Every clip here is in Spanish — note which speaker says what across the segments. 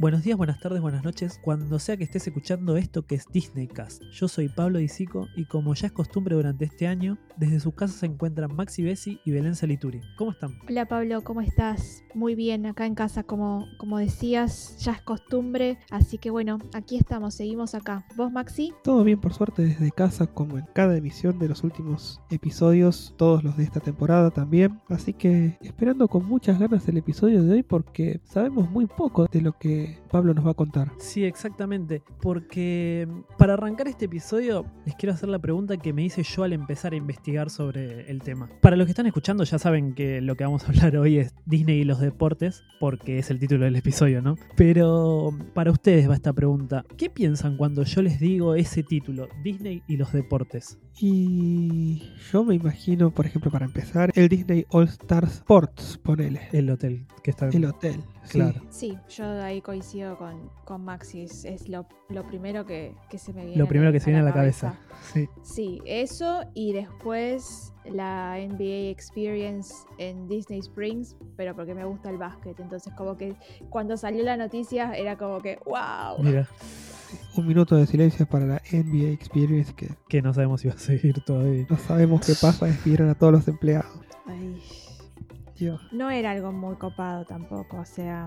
Speaker 1: Buenos días, buenas tardes, buenas noches, cuando sea que estés escuchando esto que es Disneycast. Yo soy Pablo Disico y como ya es costumbre durante este año, desde sus casas se encuentran Maxi Bessi y Belén Salituri. ¿Cómo están?
Speaker 2: Hola Pablo, ¿cómo estás? Muy bien, acá en casa, como, como decías, ya es costumbre, así que bueno, aquí estamos, seguimos acá. ¿Vos Maxi?
Speaker 3: Todo bien por suerte desde casa, como en cada emisión de los últimos episodios, todos los de esta temporada también. Así que esperando con muchas ganas el episodio de hoy porque sabemos muy poco de lo que Pablo nos va a contar.
Speaker 1: Sí, exactamente, porque para arrancar este episodio les quiero hacer la pregunta que me hice yo al empezar a investigar sobre el tema. Para los que están escuchando ya saben que lo que vamos a hablar hoy es Disney y los deportes, porque es el título del episodio, ¿no? Pero para ustedes va esta pregunta. ¿Qué piensan cuando yo les digo ese título, Disney y los deportes?
Speaker 3: Y yo me imagino, por ejemplo, para empezar, el Disney All Star Sports, ponele.
Speaker 1: El hotel que está
Speaker 3: El hotel,
Speaker 1: Claro.
Speaker 2: Sí, yo ahí coincido con, con Maxi, es, es lo, lo primero que, que se me viene
Speaker 1: Lo primero
Speaker 2: a-
Speaker 1: que se viene a la cabeza. Sí.
Speaker 2: Sí, eso y después la NBA Experience en Disney Springs, pero porque me gusta el básquet, entonces como que cuando salió la noticia era como que wow.
Speaker 1: Mira,
Speaker 3: Un minuto de silencio para la NBA Experience que
Speaker 1: que no sabemos si va a seguir todavía.
Speaker 3: no sabemos qué pasa, despidieron a todos los empleados.
Speaker 2: Ay,
Speaker 3: Dios.
Speaker 2: no era algo muy copado tampoco, o sea,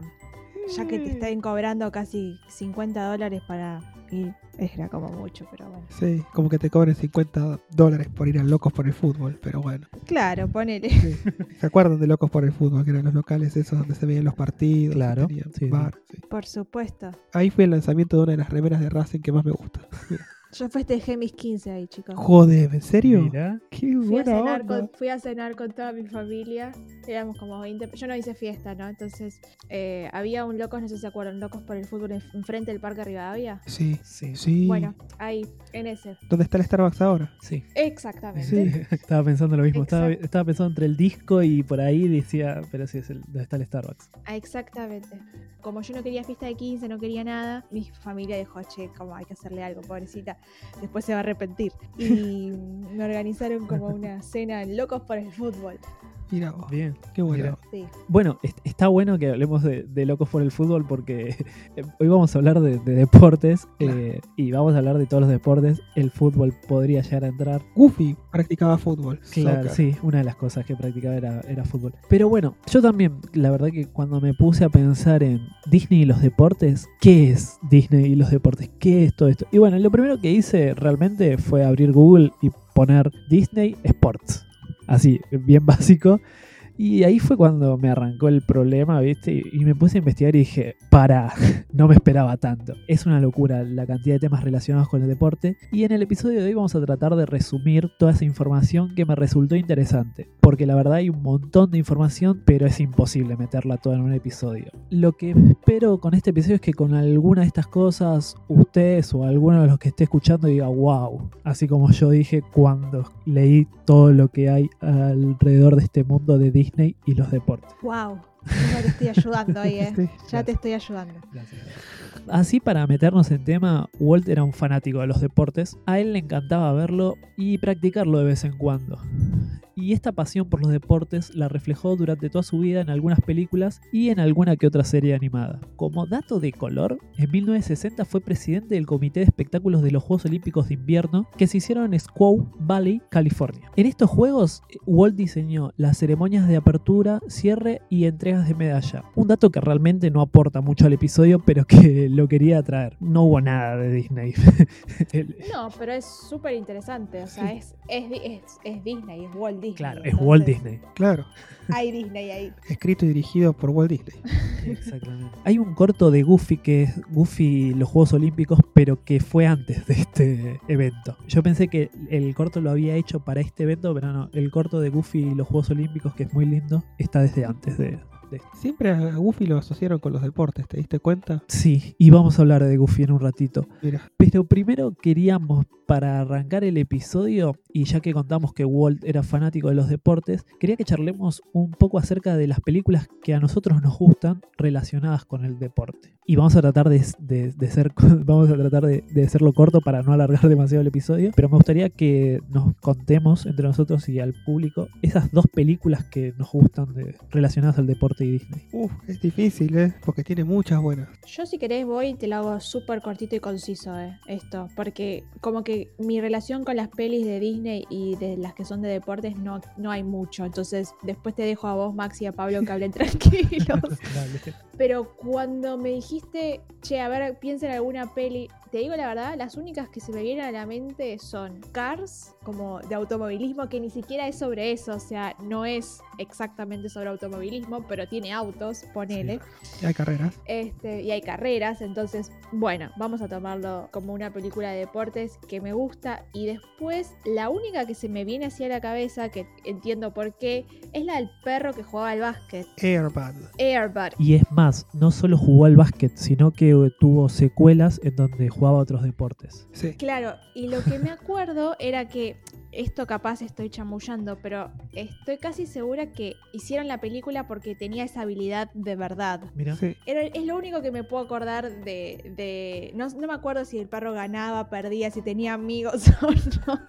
Speaker 2: ya que te estén cobrando casi 50 dólares para ir, era como mucho, pero bueno.
Speaker 3: Sí, como que te cobren 50 dólares por ir a Locos por el Fútbol, pero bueno.
Speaker 2: Claro, ponele.
Speaker 3: Sí. ¿Se acuerdan de Locos por el Fútbol? Que eran los locales esos donde se veían los partidos.
Speaker 1: Claro,
Speaker 3: bar, sí.
Speaker 2: Por supuesto.
Speaker 3: Ahí fue el lanzamiento de una de las remeras de Racing que más me gusta.
Speaker 2: Yo festejé mis 15 ahí, chicos.
Speaker 3: Joder, ¿en serio?
Speaker 1: Mira,
Speaker 3: Qué
Speaker 2: Fui a,
Speaker 3: buena
Speaker 2: cenar
Speaker 3: onda.
Speaker 2: con, fui a cenar con toda mi familia. Éramos como 20. Yo no hice fiesta, ¿no? Entonces, eh, había un locos, no sé si se acuerdan, locos por el fútbol en- enfrente del Parque Rivadavia.
Speaker 3: Sí,
Speaker 1: sí.
Speaker 3: sí.
Speaker 2: Bueno, ahí, en ese.
Speaker 3: ¿Dónde está el Starbucks ahora?
Speaker 1: Sí.
Speaker 2: Exactamente.
Speaker 3: Sí.
Speaker 1: Estaba pensando lo mismo. Estaba, estaba pensando entre el disco y por ahí decía, pero sí, es el, donde está el Starbucks.
Speaker 2: Ah, Exactamente. Como yo no quería fiesta de 15, no quería nada, mi familia dijo, che, como hay que hacerle algo, pobrecita. Después se va a arrepentir. Y me organizaron como una cena en locos por el fútbol.
Speaker 3: Mira vos,
Speaker 1: Bien.
Speaker 3: qué bueno.
Speaker 1: Mira.
Speaker 2: Sí.
Speaker 1: Bueno, est- está bueno que hablemos de, de locos por el fútbol porque eh, hoy vamos a hablar de, de deportes eh, y vamos a hablar de todos los deportes. El fútbol podría llegar a entrar.
Speaker 3: Goofy practicaba fútbol.
Speaker 1: Claro,
Speaker 3: soccer.
Speaker 1: sí, una de las cosas que practicaba era, era fútbol. Pero bueno, yo también, la verdad que cuando me puse a pensar en Disney y los deportes, ¿qué es Disney y los deportes? ¿Qué es todo esto? Y bueno, lo primero que hice realmente fue abrir Google y poner Disney Sports. Así, bien básico. Y ahí fue cuando me arrancó el problema, ¿viste? Y, me puse a investigar y dije, para, no me esperaba tanto. Es una locura la cantidad de temas relacionados con el deporte. Y en el episodio de hoy vamos a tratar de resumir toda esa información que me resultó interesante. Porque la verdad hay un montón de información, pero es imposible meterla toda en un episodio. Lo que espero con este episodio es que con alguna de estas cosas, ustedes o alguno de los que esté escuchando diga, wow. Así como yo dije cuando leí todo lo que hay alrededor de este mundo de Disney y los deportes.
Speaker 2: Wow. Ya te estoy ayudando ahí, ¿eh?
Speaker 3: Sí.
Speaker 2: Ya te estoy ayudando.
Speaker 1: Así para meternos en tema, Walt era un fanático de los deportes, a él le encantaba verlo y practicarlo de vez en cuando. Y esta pasión por los deportes la reflejó durante toda su vida en algunas películas y en alguna que otra serie animada. Como dato de color, en 1960 fue presidente del Comité de Espectáculos de los Juegos Olímpicos de Invierno que se hicieron en Squaw Valley, California. En estos juegos, Walt diseñó las ceremonias de apertura, cierre y entregas de medalla. Un dato que realmente no aporta mucho al episodio, pero que lo quería traer. No hubo nada de Disney.
Speaker 2: No, pero es súper interesante. O sea, es, es, es, es Disney, es Walt Disney.
Speaker 1: Claro, es Walt Disney.
Speaker 3: Claro,
Speaker 2: Hay Disney ahí.
Speaker 3: escrito y dirigido por Walt Disney.
Speaker 1: Exactamente. Hay un corto de Goofy que es Goofy los Juegos Olímpicos, pero que fue antes de este evento. Yo pensé que el corto lo había hecho para este evento, pero no. El corto de Goofy y los Juegos Olímpicos, que es muy lindo, está desde antes de, de esto.
Speaker 3: Siempre a Goofy lo asociaron con los deportes, ¿te diste cuenta?
Speaker 1: Sí, y vamos a hablar de Goofy en un ratito.
Speaker 3: Mira,
Speaker 1: Pero primero queríamos, para arrancar el episodio, y ya que contamos que Walt era fanático de los deportes, quería que charlemos un poco acerca de las películas que a nosotros nos gustan relacionadas con el deporte. Y vamos a tratar de, de- de ser, vamos a tratar de, de hacerlo corto para no alargar demasiado el episodio, pero me gustaría que nos contemos entre nosotros y al público esas dos películas que nos gustan de- relacionadas al deporte y Disney.
Speaker 3: Uf, es difícil, ¿eh? Porque tiene muchas buenas.
Speaker 2: Yo si querés voy y te lo hago súper cortito y conciso, eh, esto, porque como que mi relación con las pelis de Disney y de las que son de deportes no, no hay mucho, entonces después te dejo a vos, Max y a Pablo que hablen tranquilos. Pero cuando me dijiste, che, a ver, piensa en alguna peli, te digo la verdad, las únicas que se me vienen a la mente son Cars, como de automovilismo, que ni siquiera es sobre eso, o sea, no es exactamente sobre automovilismo, pero tiene autos, ponele.
Speaker 3: Y hay carreras.
Speaker 2: Este, y hay carreras, entonces, bueno, vamos a tomarlo como una película de deportes que me gusta. Y después, la única que se me viene hacia la cabeza, que entiendo por qué, es la del perro que jugaba al básquet,
Speaker 3: Airbag.
Speaker 2: Airbud.
Speaker 1: Y es más, no solo jugó al básquet, sino que tuvo secuelas en donde jugaba otros deportes.
Speaker 3: Sí.
Speaker 2: Claro, y lo que me acuerdo era que esto capaz estoy chamullando, pero estoy casi segura que hicieron la película porque tenía esa habilidad de verdad.
Speaker 1: Mira,
Speaker 3: Sí.
Speaker 2: Era- es lo único que me puedo acordar de... de- no, no me acuerdo si el perro ganaba, perdía, si tenía amigos o no.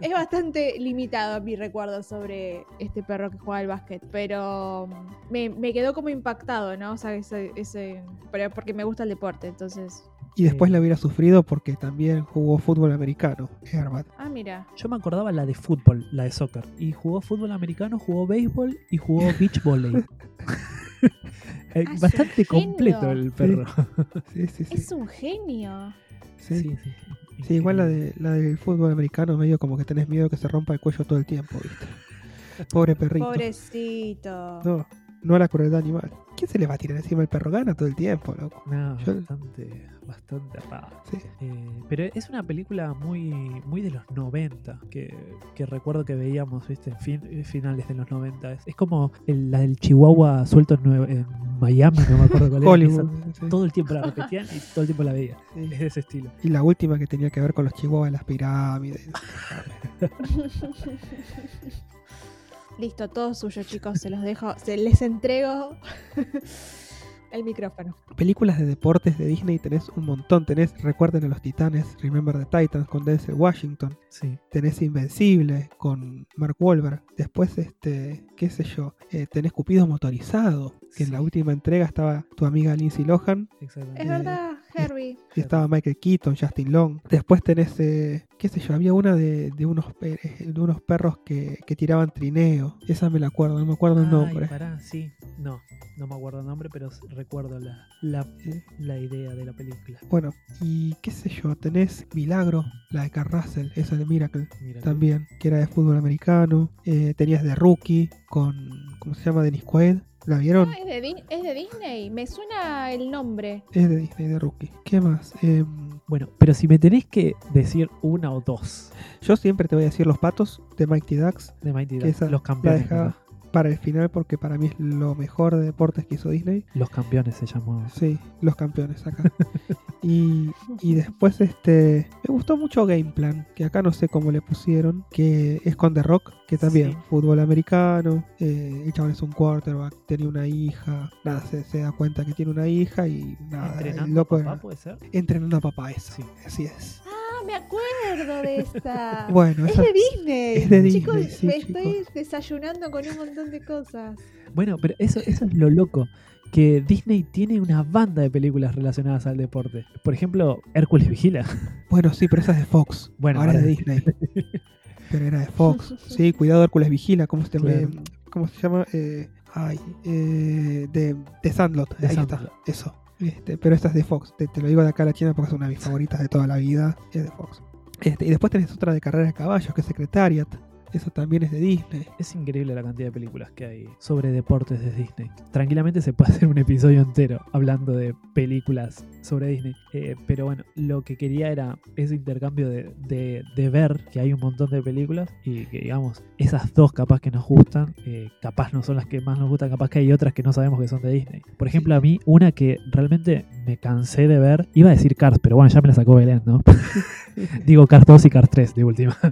Speaker 2: es bastante limitado mi recuerdo sobre este perro que jugaba al básquet, pero mm, me, me quedó como impactado, ¿no? O sea, ese, ese- pero porque me gusta el deporte, entonces...
Speaker 3: Y después
Speaker 1: Sí.
Speaker 3: la hubiera sufrido porque también jugó fútbol americano. Airbag.
Speaker 2: Ah, mira.
Speaker 1: yo me acordaba la de fútbol, la de soccer. Y jugó fútbol americano, jugó béisbol y jugó beach volley. Eh,
Speaker 2: Ah,
Speaker 1: Bastante completo el perro.
Speaker 3: Sí, sí, sí.
Speaker 2: Es un genio.
Speaker 3: Sí.
Speaker 1: sí, sí.
Speaker 3: Sí, igual la, de, la del fútbol americano medio como que tenés miedo que se rompa el cuello todo el tiempo, ¿viste? Pobre perrito.
Speaker 2: Pobrecito.
Speaker 3: No, no a la crueldad animal. ¿Quién se le va a tirar encima el perro? Gana todo el tiempo, loco.
Speaker 1: No,
Speaker 3: Yo-
Speaker 1: bastante, bastante raro.
Speaker 3: Sí.
Speaker 1: Eh, pero es una película muy, muy de los 90, que, que recuerdo que veíamos ¿viste? en fin- finales de los 90. Es, es como el- la del Chihuahua suelto en, en Miami, no me acuerdo cuál era.
Speaker 3: Hollywood. Sí.
Speaker 1: todo el tiempo la repetían y todo el tiempo la veía.
Speaker 3: Sí.
Speaker 1: Es de ese estilo.
Speaker 3: Y la última que tenía que ver con los chihuahuas de las pirámides.
Speaker 2: Listo, todo suyo, chicos. Se los dejo. Se les entrego el micrófono.
Speaker 3: Películas de deportes de Disney tenés un montón. Tenés Recuerden a los Titanes, Remember the Titans con Denzel Washington.
Speaker 1: Sí.
Speaker 3: Tenés Invencible con Mark Wahlberg. Después, este, qué sé yo, eh, tenés Cupido Motorizado. Que en la última entrega estaba tu amiga Lindsay Lohan
Speaker 1: Exactamente.
Speaker 2: Es verdad, Herbie.
Speaker 3: y estaba Michael Keaton, Justin Long. Después tenés, eh, qué sé yo, había una de, de unos, de unos perros que, que tiraban trineo. Esa me la acuerdo, no me acuerdo el
Speaker 1: Ay,
Speaker 3: nombre.
Speaker 1: pará, sí. No, no me acuerdo el nombre, pero recuerdo la, la,
Speaker 3: Eh,
Speaker 1: la idea de la película.
Speaker 3: Bueno, y qué sé yo, tenés Milagro, la de Carl Russell, esa de Miracle.
Speaker 1: Mira,
Speaker 3: también, que era de fútbol americano. Eh, tenías de Rookie con, ¿cómo se llama? Dennis Quaid. ¿La vieron?
Speaker 2: Ah, ¿es de, es de Disney. Me suena el nombre.
Speaker 3: Es de Disney, de Rookie. ¿Qué más? Em,
Speaker 1: Bueno, pero si me tenés que decir una o dos
Speaker 3: yo siempre te voy a decir Los Patos de Mighty Ducks
Speaker 1: de Mighty Ducks, los
Speaker 3: la
Speaker 1: campeones.
Speaker 3: Para el final porque para mí es lo mejor de deportes que hizo Disney.
Speaker 1: Los campeones se llamó.
Speaker 3: Sí, los campeones acá. y, y después este me gustó mucho Game Plan, que acá no sé cómo le pusieron, que es con The Rock, que también
Speaker 1: Sí.
Speaker 3: fútbol americano, eh, el chabón es un quarterback, tenía una hija, nada, se, se da cuenta que tiene una hija y nada,
Speaker 1: Entrenando
Speaker 3: el loco
Speaker 1: papá,
Speaker 3: era-
Speaker 1: puede ser.
Speaker 3: entrenando a papá eso.
Speaker 1: Sí.
Speaker 3: Así es.
Speaker 2: Me acuerdo de esta.
Speaker 3: Bueno,
Speaker 2: es
Speaker 3: esa-
Speaker 2: de Disney.
Speaker 3: es de
Speaker 2: Chicos,
Speaker 3: Disney, sí,
Speaker 2: me
Speaker 3: chicos.
Speaker 2: estoy desayunando con un montón de cosas.
Speaker 1: Bueno, pero eso, eso es lo loco. Que Disney tiene una banda de películas relacionadas al deporte. Por ejemplo, Hércules Vigila.
Speaker 3: bueno, sí, pero esa es de Fox.
Speaker 1: Bueno,
Speaker 3: ahora es
Speaker 1: ahora
Speaker 3: de
Speaker 1: es
Speaker 3: Disney. pero era de Fox. Sí, cuidado Hércules Vigila, ¿cómo se,
Speaker 1: Claro.
Speaker 3: ¿cómo se llama? Eh, ay, eh, de, de Sandlot,
Speaker 1: De
Speaker 3: ahí
Speaker 1: Sandlot.
Speaker 3: está, eso. Este, pero esta es de Fox, te, lo digo de acá a la China porque es una de mis favoritas de toda la vida, es de Fox. Este, y después tenés otra de carrera de caballos, que es Secretariat, eso también es de Disney.
Speaker 1: Es increíble la cantidad de películas que hay sobre deportes de Disney. Tranquilamente se puede hacer un episodio entero hablando de películas sobre Disney. Eh, pero bueno, lo que quería era ese intercambio de, de- ver que hay un montón de películas y que digamos, esas dos capaz que nos gustan, eh, capaz no son las que más nos gustan, capaz que hay otras que no sabemos que son de Disney. Por ejemplo, a mí una que realmente me cansé de ver. Iba a decir Cars, pero bueno, ya me la sacó Belén, ¿no? Digo Cars 2 y Cars 3 de última.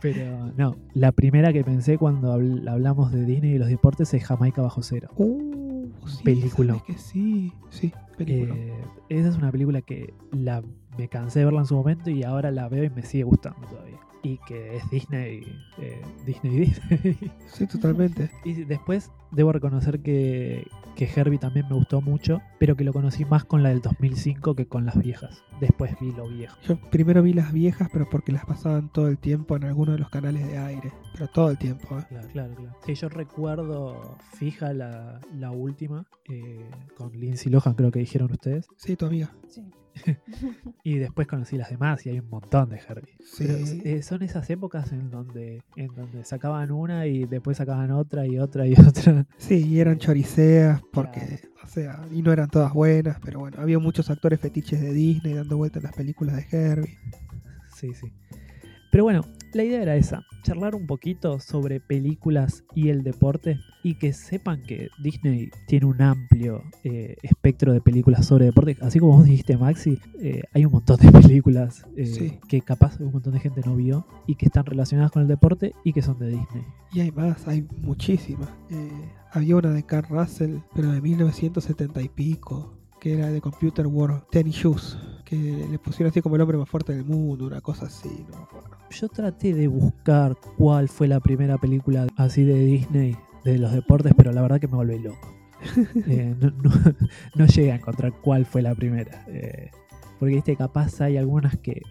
Speaker 1: pero no, la primera que pensé cuando habl- hablamos de Disney y los deportes es Jamaica bajo cero.
Speaker 3: Uh, sí,
Speaker 1: Película.
Speaker 3: ¿sabes que sí, sí, película.
Speaker 1: Eh, esa es una película que la, me cansé de verla en su momento y ahora la veo y me sigue gustando todavía. Y que es Disney, eh, Disney, Disney.
Speaker 3: Sí, totalmente.
Speaker 1: y después debo reconocer que, que Herbie también me gustó mucho, pero que lo conocí más con la del 2005 que con las viejas. Después vi lo viejo.
Speaker 3: Yo primero vi las viejas, pero porque las pasaban todo el tiempo en alguno de los canales de aire. Pero todo el tiempo, ¿eh?
Speaker 1: Claro, claro, claro. Sí, yo recuerdo fija la, la última, eh, con Lindsay Lohan creo que dijeron ustedes.
Speaker 3: Sí, tu amiga.
Speaker 2: Sí.
Speaker 1: Y después conocí las demás y hay un montón de Herbie.
Speaker 3: Sí.
Speaker 1: Pero, eh, son esas épocas en donde, en donde sacaban una y después sacaban otra y otra y otra.
Speaker 3: Sí, y eran choriceas porque,
Speaker 1: Claro.
Speaker 3: o sea, y no eran todas buenas, pero bueno, había muchos actores fetiches de Disney dando vuelta en las películas de Herbie.
Speaker 1: Sí, sí. Pero bueno, la idea era esa, charlar un poquito sobre películas y el deporte y que sepan que Disney tiene un amplio eh, espectro de películas sobre deporte. Así como vos dijiste, Maxi, eh, hay un montón de películas eh,
Speaker 3: Sí.
Speaker 1: que capaz un montón de gente no vio y que están relacionadas con el deporte y que son de Disney.
Speaker 3: Y hay más, hay muchísimas. Había una de Carl Russell, pero de 1970 y pico, que era de Computer World Tennis Shoes, que le pusieron así como el hombre más fuerte del mundo, una cosa así, no me acuerdo.
Speaker 1: Yo traté de buscar cuál fue la primera película así de Disney de los deportes, pero la verdad que me volví loco. Eh, no, no- no llegué a encontrar cuál fue la primera. eh, porque viste, capaz hay algunas que,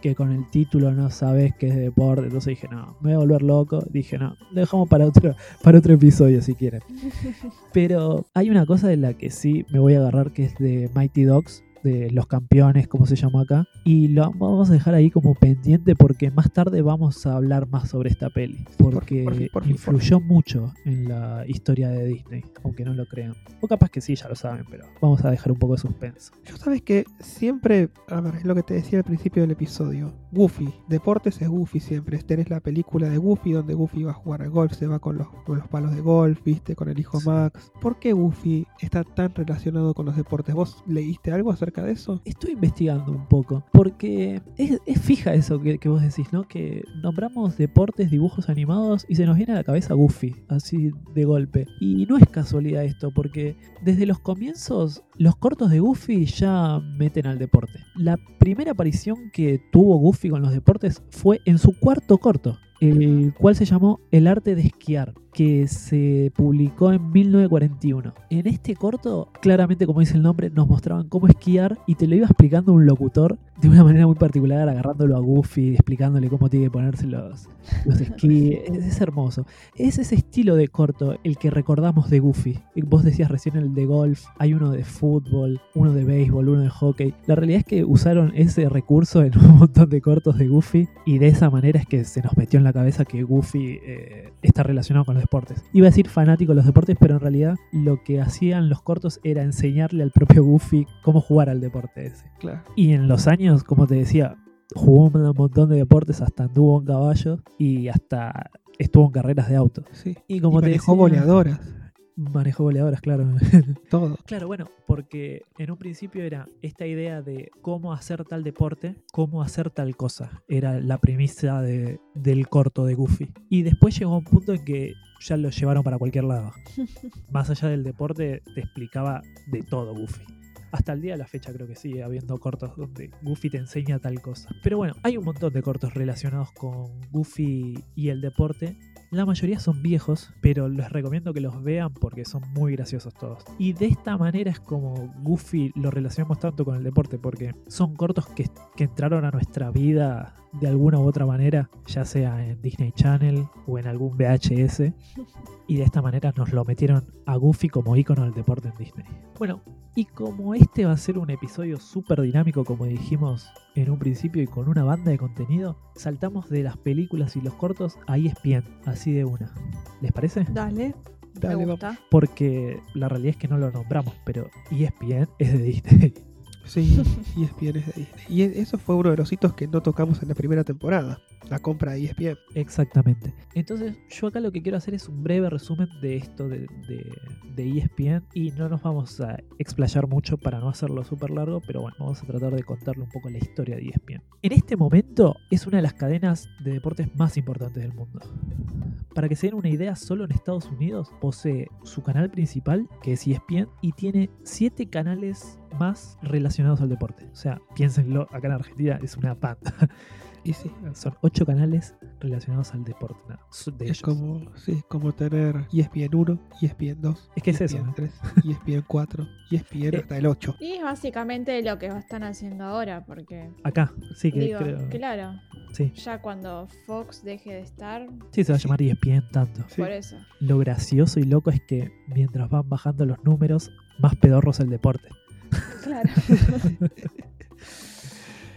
Speaker 1: que con el título no sabes que es de deporte. Entonces dije, no, me voy a volver loco. Dije, no, lo dejamos para otro, para otro episodio si quieren. Pero hay una cosa de la que sí me voy a agarrar que es de Mighty Dogs, de los campeones, como se llama acá. Y lo vamos a dejar ahí como pendiente porque más tarde vamos a hablar más sobre esta peli.
Speaker 3: por-
Speaker 1: Porque
Speaker 3: por fin, por fin, por
Speaker 1: influyó mucho en la historia de Disney, aunque no lo crean. O capaz que sí, ya lo saben, pero vamos a dejar un poco de suspenso.
Speaker 3: Yo sabes que siempre, a ver, es lo que te decía al principio del episodio. Goofy, deportes es Goofy siempre. Tenés la película de Goofy donde Goofy va a jugar al golf, se va con los, con los palos de golf, viste, con el hijo. Max. ¿Por qué Goofy está tan relacionado con los deportes? ¿Vos leíste algo acerca de eso?
Speaker 1: Estoy investigando un poco, porque es, fija eso que, que vos decís, ¿no? Que nombramos deportes, dibujos animados y se nos viene a la cabeza Goofy, así de golpe. Y no es casualidad esto, porque desde los comienzos los cortos de Goofy ya meten al deporte. La primera aparición que tuvo Goofy con los deportes fue en su cuarto corto, el cual se llamó El arte de esquiar, que se publicó en 1941. En este corto, claramente como dice el nombre, nos mostraban cómo esquiar y te lo iba explicando un locutor de una manera muy particular, agarrándolo a Goofy, explicándole cómo tiene que ponerse los, los esquís. Es, es hermoso. Es ese estilo de corto el que recordamos de Goofy. Vos decías recién el de golf, hay uno de fútbol, uno de béisbol, uno de hockey. La realidad es que usaron ese recurso en un montón de cortos de Goofy y de esa manera es que se nos metió en la cabeza que Goofy eh, está relacionado con los deportes. Iba a decir fanático de los deportes, pero en realidad lo que hacían los cortos era enseñarle al propio Goofy cómo jugar al deporte ese.
Speaker 3: Claro.
Speaker 1: Y en los años, como te decía, jugó un montón de deportes, hasta anduvo en caballos y hasta estuvo en carreras de auto.
Speaker 3: Sí.
Speaker 1: Y como te
Speaker 3: manejó
Speaker 1: decía,
Speaker 3: boleadoras,
Speaker 1: Manejó goleadoras, claro.
Speaker 3: todo.
Speaker 1: Claro, bueno, porque en un principio era esta idea de cómo hacer tal deporte, cómo hacer tal cosa. Era la premisa de- del corto de Goofy. Y después llegó un punto en que ya lo llevaron para cualquier lado. Más allá del deporte, te explicaba de todo Goofy. Hasta el día de la fecha creo que sigue habiendo cortos donde Goofy te enseña tal cosa. Pero bueno, hay un montón de cortos relacionados con Goofy y el deporte. La mayoría son viejos, pero les recomiendo que los vean porque son muy graciosos todos. Y de esta manera es como Goofy lo relacionamos tanto con el deporte, porque son cortos que, que entraron a nuestra vida de alguna u otra manera, ya sea en Disney Channel o en algún VHS. Y de esta manera nos lo metieron a Goofy como icono del deporte en Disney. Bueno, y como este va a ser un episodio súper dinámico, como dijimos en un principio, y con una banda de contenido, saltamos de las películas y los cortos a ESPN, así de una. ¿Les parece?
Speaker 2: Dale,
Speaker 3: Dale,
Speaker 2: me
Speaker 3: vamos.
Speaker 2: gusta.
Speaker 1: Porque la realidad es que no lo nombramos, pero ESPN es de Disney.
Speaker 3: Sí, y es de Disney. Y eso fue uno de los hitos que no tocamos en la primera temporada. La compra de ESPN.
Speaker 1: Exactamente. Entonces, yo acá lo que quiero hacer es un breve resumen de esto de, de, de ESPN y no nos vamos a explayar mucho para no hacerlo súper largo, pero bueno, vamos a tratar de contarle un poco la historia de ESPN. En este momento es una de las cadenas de deportes más importantes del mundo. Para que se den una idea, solo en Estados Unidos posee su canal principal, que es ESPN, y tiene 7 canales más relacionados al deporte. O sea, piénsenlo, acá en Argentina es una panda.
Speaker 3: Y sí,
Speaker 1: Son 8 canales relacionados al deporte. su- de
Speaker 3: es
Speaker 1: ellos.
Speaker 3: como, sí, como tener E ESPN 1, ESPN 2,
Speaker 1: Es que es eso,
Speaker 3: ESPN
Speaker 1: ¿no?
Speaker 3: 3, ESPN 4, ESPN
Speaker 1: Eh,
Speaker 3: hasta el 8.
Speaker 2: Y es básicamente lo que están haciendo ahora, porque.
Speaker 1: Acá, sí que
Speaker 2: digo,
Speaker 1: creo.
Speaker 2: claro,
Speaker 1: Sí.
Speaker 2: ya cuando Fox deje de estar,
Speaker 1: sí, se va a llamar E ESPN tanto.
Speaker 3: Sí.
Speaker 2: por eso.
Speaker 1: Lo gracioso y loco es que mientras van bajando los números, más pedorro es el deporte.
Speaker 2: Claro.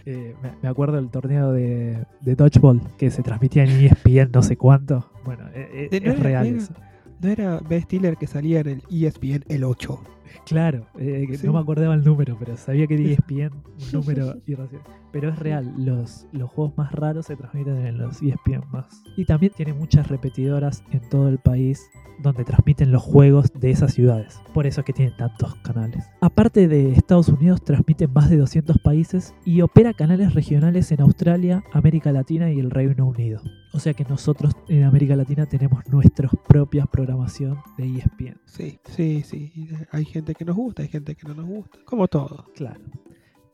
Speaker 1: Eh, me, acuerdo del torneo de, de Dodgeball que se transmitía en ESPN no sé cuánto. Bueno, eh,
Speaker 3: no
Speaker 1: es
Speaker 3: era-
Speaker 1: real
Speaker 3: era-
Speaker 1: eso.
Speaker 3: No era Ben Stiller que salía en el ESPN el 8.
Speaker 1: Claro, eh,
Speaker 3: Sí.
Speaker 1: no me acordaba el número, pero sabía que era ESPN un número irracional. Pero es real, los, los juegos más raros se transmiten en los ESPN más. Y también tiene muchas repetidoras en todo el país donde transmiten los juegos de esas ciudades. Por eso es que tienen tantos canales. Aparte de Estados Unidos, transmite en más de 200 países y opera canales regionales en Australia, América Latina y el Reino Unido. O sea que nosotros en América Latina tenemos nuestra propia programación de ESPN.
Speaker 3: Sí, sí, sí. Hay gente que nos gusta, hay gente que no nos gusta. Como todo.
Speaker 1: Claro.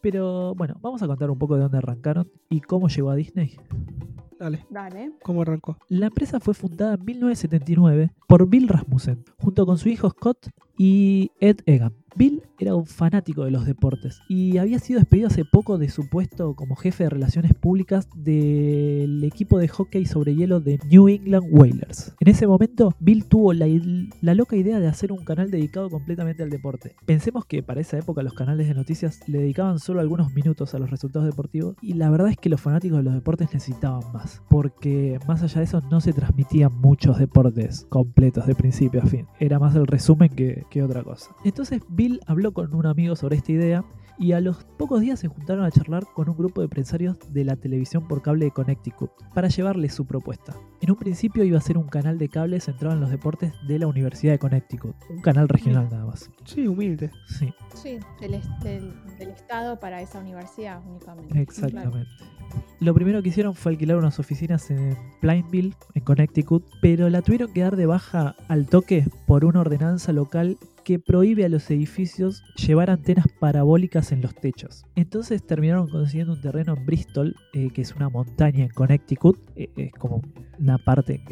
Speaker 1: Pero bueno, vamos a contar un poco de dónde arrancaron y cómo llegó a Disney.
Speaker 3: Dale,
Speaker 2: Dale.
Speaker 3: ¿cómo arrancó?
Speaker 1: La empresa fue fundada en 1979 por Bill Rasmussen, junto con su hijo Scott y Ed Egan. Bill era un fanático de los deportes y había sido despedido hace poco de su puesto como jefe de relaciones públicas del equipo de hockey sobre hielo de New England Whalers. En ese momento, Bill tuvo la, la loca idea de hacer un canal dedicado completamente al deporte. Pensemos que para esa época los canales de noticias le dedicaban solo algunos minutos a los resultados deportivos y la verdad es que los fanáticos de los deportes necesitaban más, porque más allá de eso no se transmitían muchos deportes completos de principio a fin. Era más el resumen que, que otra cosa. Entonces Bill habló con un amigo sobre esta idea y a los pocos días se juntaron a charlar con un grupo de empresarios de la televisión por cable de Connecticut para llevarles su propuesta. En un principio iba a ser un canal de cable centrado en los deportes de la Universidad de Connecticut, un canal regional nada más.
Speaker 3: Sí, humilde.
Speaker 1: Sí,
Speaker 2: Sí, del, est- del- del Estado para esa universidad únicamente.
Speaker 1: exactamente. Lo primero que hicieron fue alquilar unas oficinas en Plainville, en Connecticut, pero la tuvieron que dar de baja al toque por una ordenanza local que prohíbe a los edificios llevar antenas parabólicas en los techos. Entonces terminaron consiguiendo un terreno en Bristol, eh, que es una montaña en Connecticut, eh, es como una parte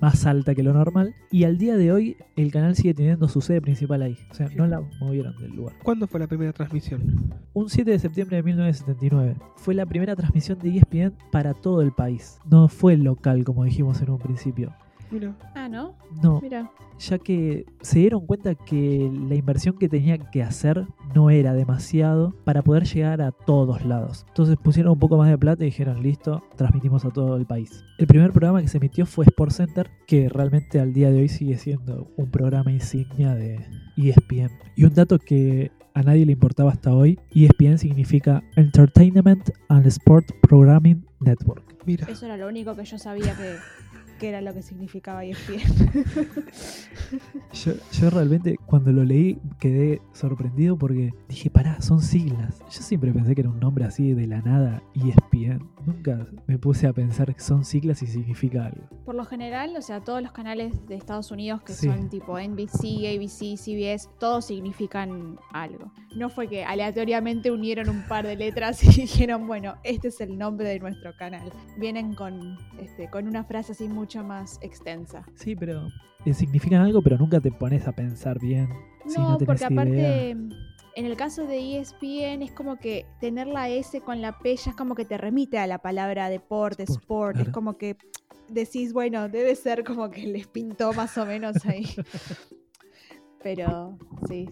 Speaker 1: más alta que lo normal, y al día de hoy el canal sigue teniendo su sede principal ahí, o sea, no la movieron del lugar.
Speaker 3: ¿Cuándo fue la primera transmisión?
Speaker 1: Un 7 de septiembre de 1979 fue la primera transmisión de ESPN para todo el país. No fue local como dijimos en un principio.
Speaker 3: Mira,
Speaker 2: Ah, ¿no?
Speaker 1: No,
Speaker 2: Mira.
Speaker 1: ya que se dieron cuenta que la inversión que tenían que hacer no era demasiado para poder llegar a todos lados. Entonces pusieron un poco más de plata y dijeron, listo, transmitimos a todo el país. El primer programa que se emitió fue Sports Center, que realmente al día de hoy sigue siendo un programa insignia de ESPN. Y un dato que a nadie le importaba hasta hoy, ESPN significa Entertainment and Sport Programming Network.
Speaker 3: Mira.
Speaker 2: Eso era lo único que yo sabía que, que era lo que significaba ESPN.
Speaker 1: Yo, yo realmente cuando lo leí quedé sorprendido porque dije, pará, son siglas. Yo siempre pensé que era un nombre así de la nada, ESPN. Nunca me puse a pensar que son siglas y significa algo.
Speaker 2: Por lo general, o sea, todos los canales de Estados Unidos que
Speaker 1: Sí.
Speaker 2: son tipo NBC, ABC, CBS, todos significan algo. No fue que aleatoriamente unieron un par de letras y dijeron, bueno, este es el nombre de nuestro canal. Vienen con, este, con una frase así mucho más extensa.
Speaker 1: Sí, pero eh, significan algo, pero nunca te pones a pensar bien. si no
Speaker 2: porque aparte,
Speaker 1: idea.
Speaker 2: en el caso de ESPN es como que tener la S con la P ya es como que te remite a la palabra deporte,
Speaker 1: Sport,
Speaker 2: sport.
Speaker 1: claro.
Speaker 2: Es como que decís, bueno, debe ser como que les pintó más o menos ahí. Pero sí.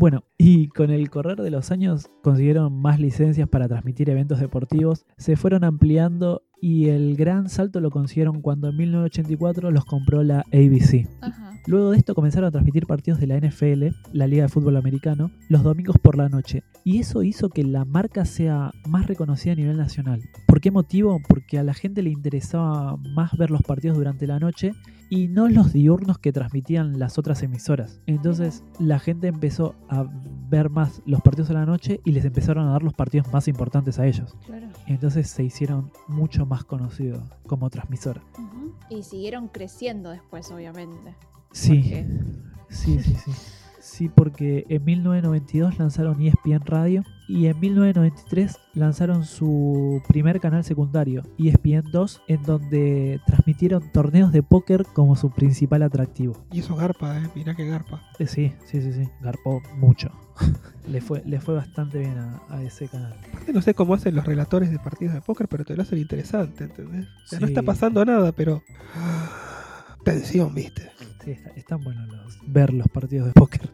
Speaker 1: Bueno, y con el correr de los años consiguieron más licencias para transmitir eventos deportivos, se fueron ampliando y el gran salto lo consiguieron cuando en 1984 los compró la ABC.
Speaker 2: Ajá.
Speaker 1: Luego de esto comenzaron a transmitir partidos de la NFL, la Liga de Fútbol Americano, los domingos por la noche. Y eso hizo que la marca sea más reconocida a nivel nacional. ¿Por qué motivo? Porque a la gente le interesaba más ver los partidos durante la noche y no los diurnos que transmitían las otras emisoras. Entonces la gente empezó a ver más los partidos a la noche y les empezaron a dar los partidos más importantes a ellos.
Speaker 2: Claro.
Speaker 1: Entonces se hicieron mucho más conocidos como transmisora.
Speaker 2: Ujú. Y siguieron creciendo después, obviamente.
Speaker 1: Sí,
Speaker 2: Porque-
Speaker 1: sí, sí, sí. Sí, porque en 1992 lanzaron ESPN Radio y en 1993 lanzaron su primer canal secundario, ESPN 2, en donde transmitieron torneos de póker como su principal atractivo.
Speaker 3: Y eso garpa, eh. Mirá que garpa.
Speaker 1: Eh, Sí, sí, sí, sí. Garpó mucho. le, fue, le fue bastante bien a, a ese canal.
Speaker 3: Aparte no sé cómo hacen los relatores de partidos de póker, pero te lo hacen interesante, ¿entendés? O sea, no está pasando nada, pero... Tensión, viste.
Speaker 1: Sí, está- están buenos los, ver los partidos de póker.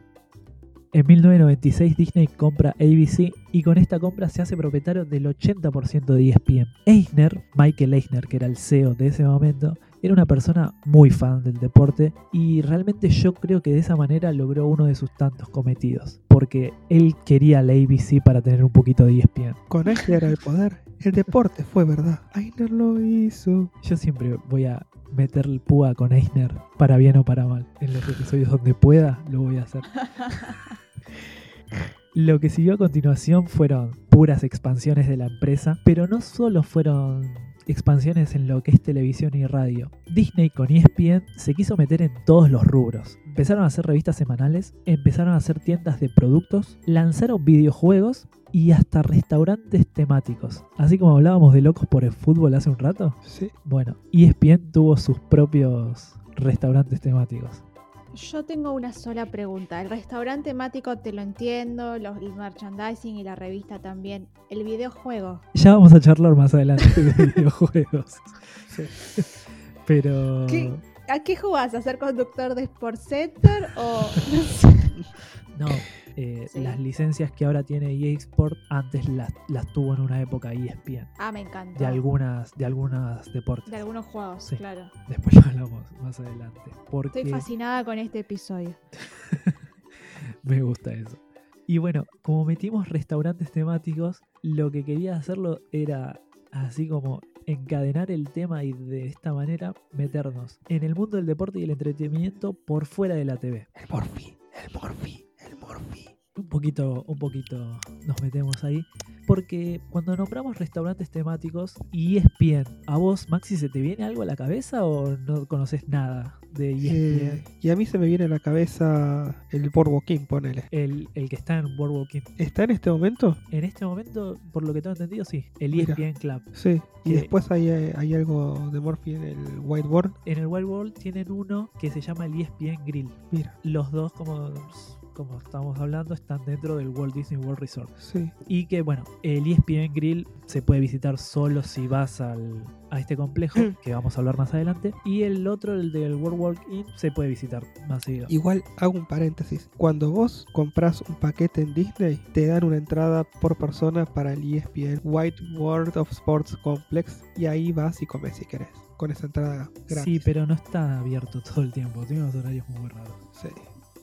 Speaker 1: En 1996 Disney compra ABC y con esta compra se hace propietario del 80% de ESPN. Eisner, Michael Eisner, que era el CEO de ese momento, era una persona muy fan del deporte y realmente yo creo que de esa manera logró uno de sus tantos cometidos, porque él quería la ABC para tener un poquito de ESPN.
Speaker 3: Con Eisner al poder, el deporte fue verdad. Eisner lo hizo.
Speaker 1: Yo siempre voy a meter el púa con Eisner, para bien o para mal. En los episodios donde pueda, lo voy a hacer. Lo que siguió a continuación fueron puras expansiones de la empresa, pero no solo fueron expansiones en lo que es televisión y radio. Disney con ESPN se quiso meter en todos los rubros. Empezaron a hacer revistas semanales, empezaron a hacer tiendas de productos, lanzaron videojuegos y hasta restaurantes temáticos. Así como hablábamos de locos por el fútbol hace un rato,
Speaker 3: Sí.
Speaker 1: bueno, ESPN tuvo sus propios restaurantes temáticos.
Speaker 2: Yo tengo una sola pregunta. El restaurante temático te lo entiendo, los, el merchandising y la revista también. El videojuego.
Speaker 1: Ya vamos a charlar más adelante de videojuegos.
Speaker 3: sí.
Speaker 1: Pero...
Speaker 2: ¿Qué? ¿A qué jugás? ¿A ser conductor de Sport Center o no
Speaker 1: eh,
Speaker 2: Sí.
Speaker 1: las licencias que ahora tiene EA Sport antes las, las tuvo en una época ESPN.
Speaker 2: Ah, me encanta.
Speaker 1: De algunas, de algunas deportes.
Speaker 2: De algunos juegos,
Speaker 1: Sí.
Speaker 2: claro.
Speaker 1: Después lo hablamos más adelante. Porque
Speaker 2: Estoy fascinada con este episodio.
Speaker 1: me gusta eso. Y bueno, como metimos restaurantes temáticos, lo que quería hacerlo era así como encadenar el tema y de esta manera meternos en el mundo del deporte y el entretenimiento por fuera de la TV.
Speaker 3: El Morphy, el Morphy, el Morphy.
Speaker 1: un poquito, un poquito nos metemos ahí. Porque cuando nombramos restaurantes temáticos y E ESPN, ¿a vos, Maxi, se te viene algo a la cabeza o no conoces nada de ESPN?
Speaker 3: Eh, y a mí se me viene a la cabeza el Boardwalk King, ponele.
Speaker 1: El, el que está en Boardwalk King.
Speaker 3: ¿Está en este momento?
Speaker 1: En este momento, por lo que tengo entendido, sí. El
Speaker 3: Mira.
Speaker 1: ESPN Club.
Speaker 3: Sí. Y después hay, hay algo de Morphy en el Whiteboard.
Speaker 1: En el World tienen uno que se llama el ESPN Grill.
Speaker 3: Mira,
Speaker 1: Los dos, como, como estamos hablando, están dentro del Walt Disney World Resort.
Speaker 3: sí.
Speaker 1: Y que bueno, el ESPN Grill se puede visitar solo si vas al, a este complejo, que vamos a hablar más adelante. Y el otro, el del World Walk In, se puede visitar más seguido.
Speaker 3: Igual hago un paréntesis. Cuando vos compras un paquete en Disney, te dan una entrada por persona para el ESPN White World of Sports Complex y ahí vas y comes si querés. Con esa entrada gratis.
Speaker 1: Sí, pero no está abierto todo el tiempo, tiene unos horarios muy raros.
Speaker 3: Sí.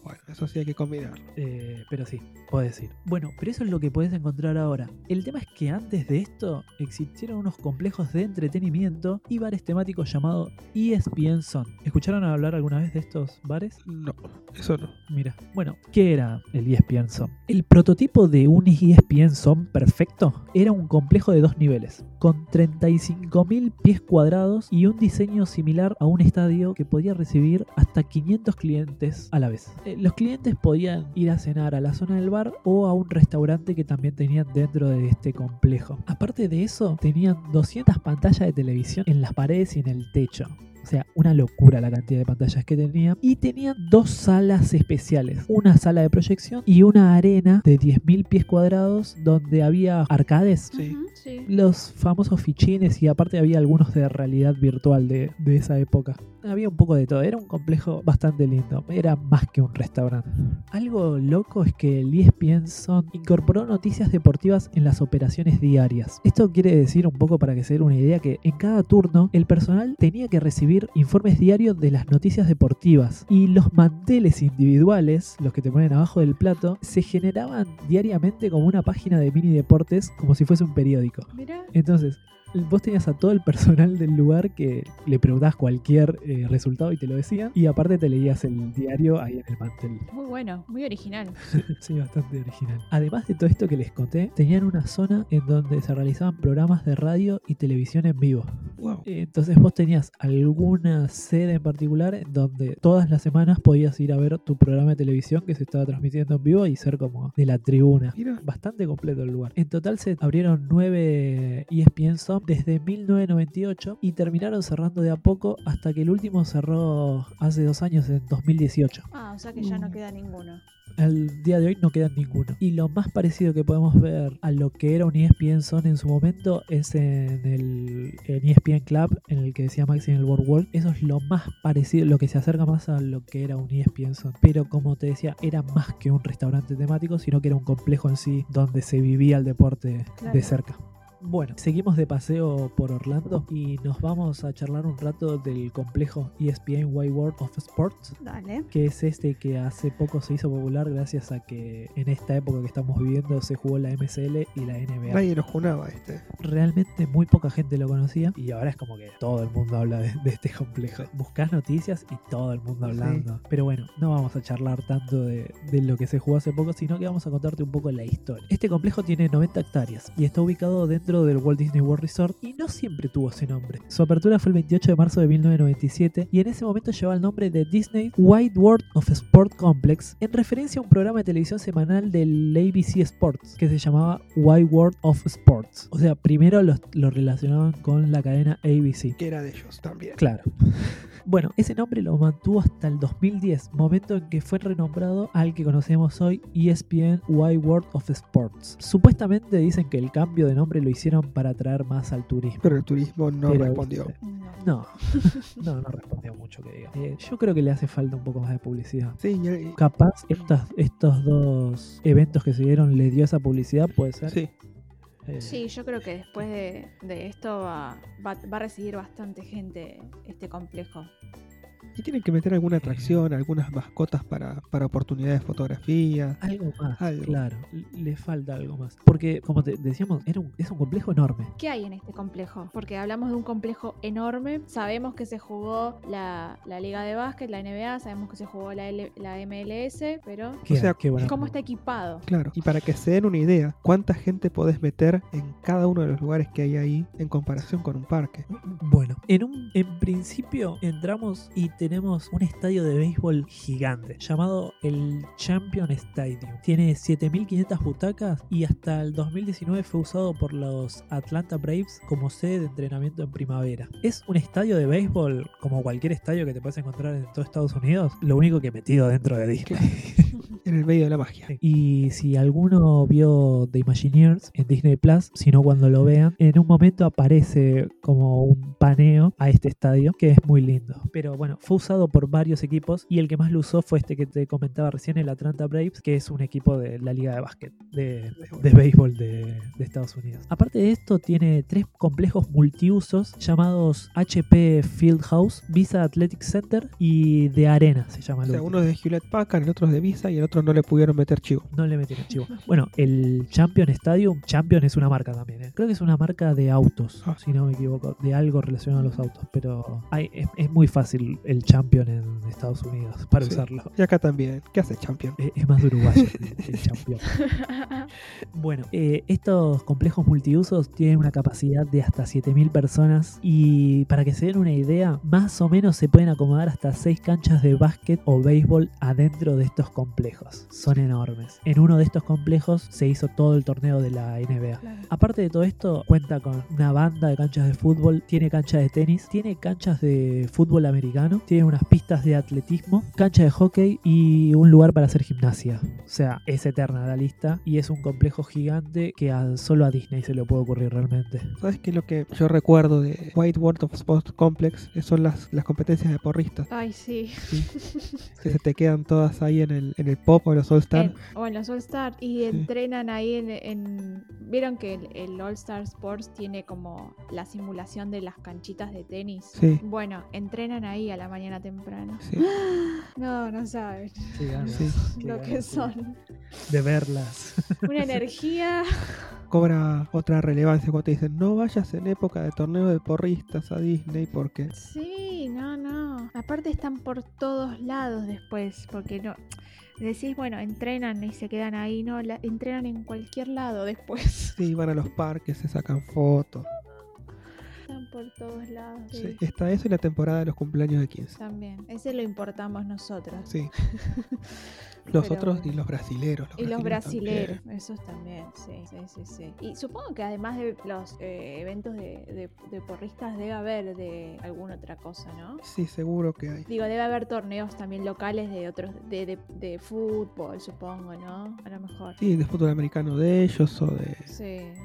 Speaker 3: Bueno, eso sí hay que combinarlo.
Speaker 1: Eh, pero sí, puedes ir. Bueno, pero eso es lo que puedes encontrar ahora. El tema es que antes de esto existieron unos complejos de entretenimiento y bares temáticos llamados ESPN Zone. ¿Escucharon hablar alguna vez de estos bares?
Speaker 3: No, eso no.
Speaker 1: Mira, bueno, ¿qué era el ESPN Zone? El prototipo de un ESPN Zone perfecto era un complejo de dos niveles, con 35.000 pies cuadrados y un diseño similar a un estadio que podía recibir hasta 500 clientes a la vez. Eh, los clientes podían ir a cenar a la zona del bar o a un restaurante que también tenían dentro de este complejo. Aparte de eso, tenían 200 pantallas de televisión en las paredes y en el techo. O sea, una locura la cantidad de pantallas que tenía. Y tenían dos salas especiales. Una sala de proyección y una arena de 10.000 pies cuadrados donde había arcades.
Speaker 3: Sí.
Speaker 2: Ujú, sí.
Speaker 1: Los famosos fichines y aparte había algunos de realidad virtual de, de esa época. Había un poco de todo. Era un complejo bastante lindo. Era más que un restaurante. Algo loco es que el ESPN Zone incorporó noticias deportivas en las operaciones diarias. Esto quiere decir un poco para que se den una idea que en cada turno el personal tenía que recibir informes diarios de las noticias deportivas y los manteles individuales, los que te ponen abajo del plato, se generaban diariamente como una página de mini deportes como si fuese un periódico. Entonces, Vos tenías a todo el personal del lugar que le preguntabas cualquier eh, resultado y te lo decían. Y aparte te leías el diario ahí en el mantel.
Speaker 2: Muy bueno, muy original.
Speaker 1: sí, bastante original. Además de todo esto que les conté, tenían una zona en donde se realizaban programas de radio y televisión en vivo.
Speaker 3: Wow.
Speaker 1: Entonces vos tenías alguna sede en particular en donde todas las semanas podías ir a ver tu programa de televisión que se estaba transmitiendo en vivo y ser como de la tribuna.
Speaker 3: Mira,
Speaker 1: Bastante completo el lugar. En total se abrieron nueve ESPN Desde 1998 y terminaron cerrando de a poco hasta que el último cerró hace dos años, en 2018.
Speaker 2: Ah, o sea que ya no queda ninguno.
Speaker 1: Al día de hoy no quedan ninguno. Y lo más parecido que podemos ver a lo que era un ESPN Zone en su momento es en el en ESPN Club, en el que decía Maxi en el World World. Eso es lo más parecido, lo que se acerca más a lo que era un ESPN Zone. Pero como te decía, era más que un restaurante temático, sino que era un complejo en sí donde se vivía el deporte
Speaker 2: Claro.
Speaker 1: de cerca. Bueno, seguimos de paseo por Orlando y nos vamos a charlar un rato del complejo ESPN Wide World of Sports
Speaker 2: Dale.
Speaker 1: que es este que hace poco se hizo popular gracias a que en esta época que estamos viviendo se jugó la MCL y la NBA.
Speaker 3: nadie nos junaba este.
Speaker 1: Realmente muy poca gente lo conocía y ahora es como que todo el mundo habla de, de este complejo. Buscas noticias y todo el mundo
Speaker 3: Sí.
Speaker 1: hablando. Pero bueno, no vamos a charlar tanto de, de lo que se jugó hace poco, sino que vamos a contarte un poco la historia. Este complejo tiene 90 hectáreas y está ubicado dentro del Walt Disney World Resort y no siempre tuvo ese nombre. Su apertura fue el 28 de marzo de 1997 y en ese momento llevaba el nombre de Disney Wide World of Sport Complex en referencia a un programa de televisión semanal del ABC Sports que se llamaba Wide World of Sports. O sea, primero lo, lo relacionaban con la cadena ABC.
Speaker 3: Que era de ellos también.
Speaker 1: Claro. Bueno, ese nombre lo mantuvo hasta el 2010, momento en que fue renombrado al que conocemos hoy ESPN Wide World of Sports. Supuestamente dicen que el cambio de nombre lo hicieron para atraer más al turismo.
Speaker 3: Pero el turismo no
Speaker 1: Pero,
Speaker 3: respondió.
Speaker 2: No,
Speaker 1: no, no respondió mucho que diga. Eh, yo creo que le hace falta un poco más de publicidad.
Speaker 3: Sí, y-
Speaker 1: Capaz estas, estos dos eventos que se dieron le dio esa publicidad, puede ser.
Speaker 3: sí.
Speaker 1: Eh,
Speaker 2: Sí, yo creo que después de, de esto va, va, va a recibir bastante gente este complejo.
Speaker 3: Y tienen que meter alguna atracción, algunas mascotas para, para oportunidades de fotografía.
Speaker 1: Algo más,
Speaker 3: Algo.
Speaker 1: claro. Le falta algo más. Porque, como te decíamos, era un- es un complejo enorme.
Speaker 2: ¿Qué hay en este complejo? Porque hablamos de un complejo enorme. Sabemos que se jugó la, la Liga de Básquet, la NBA, sabemos que se jugó la, L- la MLS, pero
Speaker 1: Qué,
Speaker 3: sea,
Speaker 1: qué buena
Speaker 2: ¿cómo está equipado?
Speaker 3: Claro. Y para que se den una idea, ¿cuánta gente podés meter en cada uno de los lugares que hay ahí en comparación con un parque?
Speaker 1: Bueno, en un en principio entramos y tenemos un estadio de béisbol gigante llamado el Champion Stadium. Tiene 7500 butacas y hasta el 2019 fue usado por los Atlanta Braves como sede de entrenamiento en primavera. Es un estadio de béisbol como cualquier estadio que te puedes encontrar en todo Estados Unidos, lo único que metido dentro de Disney.
Speaker 3: En el medio de la magia.
Speaker 1: Y si alguno vio The Imagineers en Disney Plus, si no cuando lo vean, en un momento aparece como un paneo a este estadio que es muy lindo. Pero bueno, fue usado por varios equipos y el que más lo usó fue este que te comentaba recién, el Atlanta Braves, que es un equipo de la liga de básquet, de, de béisbol de, de Estados Unidos. Aparte de esto, tiene tres complejos multiusos llamados HP Fieldhouse, Visa Athletic Center y de Arena se llama
Speaker 3: O sea, uno es de Hewlett Packard, el otro es de Visa y el otro no le pudieron meter chivo.
Speaker 1: No le metieron chivo. Bueno, el Champion Stadium, Champion es una marca también. ¿eh? Creo que es una marca de autos,
Speaker 3: Ah.
Speaker 1: si no me equivoco, de algo relacionado a los autos. Pero hay- es, es muy fácil el Champion en Estados Unidos para
Speaker 3: Sí.
Speaker 1: usarlo.
Speaker 3: Y acá también. ¿Qué hace Champion?
Speaker 1: Es, es más uruguayo el, el Champion. Bueno, eh, estos complejos multiusos tienen una capacidad de hasta 7.000 personas y para que se den una idea, más o menos se pueden acomodar hasta 6 canchas de básquet o béisbol adentro de estos complejos. Son enormes. En uno de estos complejos se hizo todo el torneo de la NBA.
Speaker 2: Claro.
Speaker 1: Aparte de todo esto, cuenta con una banda de canchas de fútbol, tiene canchas de tenis, tiene canchas de fútbol americano, tiene unas pistas de atletismo, cancha de hockey y un lugar para hacer gimnasia. O sea, es eterna la lista y es un complejo gigante que a- solo a Disney se le puede ocurrir realmente.
Speaker 3: ¿Sabes qué? Lo que yo recuerdo de White World of Sports Complex eh, son las, las competencias de porristas.
Speaker 2: Ay, sí.
Speaker 3: Que se te quedan todas ahí en el, en el pop o los All Star.
Speaker 2: En- o en los All Star y entrenan ahí en, en- vieron que el, el All Star Sports tiene como la simulación de las canchitas de tenis
Speaker 3: Sí,
Speaker 2: bueno entrenan ahí a la mañana temprano
Speaker 3: sí.
Speaker 2: no no saben lo
Speaker 1: ganas
Speaker 2: que son
Speaker 1: De verlas.
Speaker 2: una energía
Speaker 3: cobra otra relevancia cuando te dicen no vayas en época de torneo de porristas a Disney porque
Speaker 2: Sí, no, no. Aparte están por todos lados después, porque no. Decís, bueno, entrenan y se quedan ahí, no, la- entrenan en cualquier lado después.
Speaker 3: sí, van a los parques, se sacan fotos.
Speaker 2: Están por todos lados.
Speaker 3: Sí,
Speaker 2: Sí.
Speaker 3: Está eso y la temporada de los cumpleaños de 15.
Speaker 2: También. Ese lo importamos nosotros.
Speaker 3: Sí. Los
Speaker 2: Pero
Speaker 3: otros y los brasileros.
Speaker 2: Y los
Speaker 3: brasileros
Speaker 2: brasileros, esos también, sí, sí, sí, sí. Y supongo que además de los eh, eventos de, de- de porristas debe haber de alguna otra cosa, ¿no?
Speaker 3: también. Sí, seguro que hay.
Speaker 2: Digo, debe haber torneos también locales de otros, de, de, fútbol, supongo, ¿no? A lo mejor.
Speaker 3: Sí, de fútbol americano de ellos o de
Speaker 2: Sí,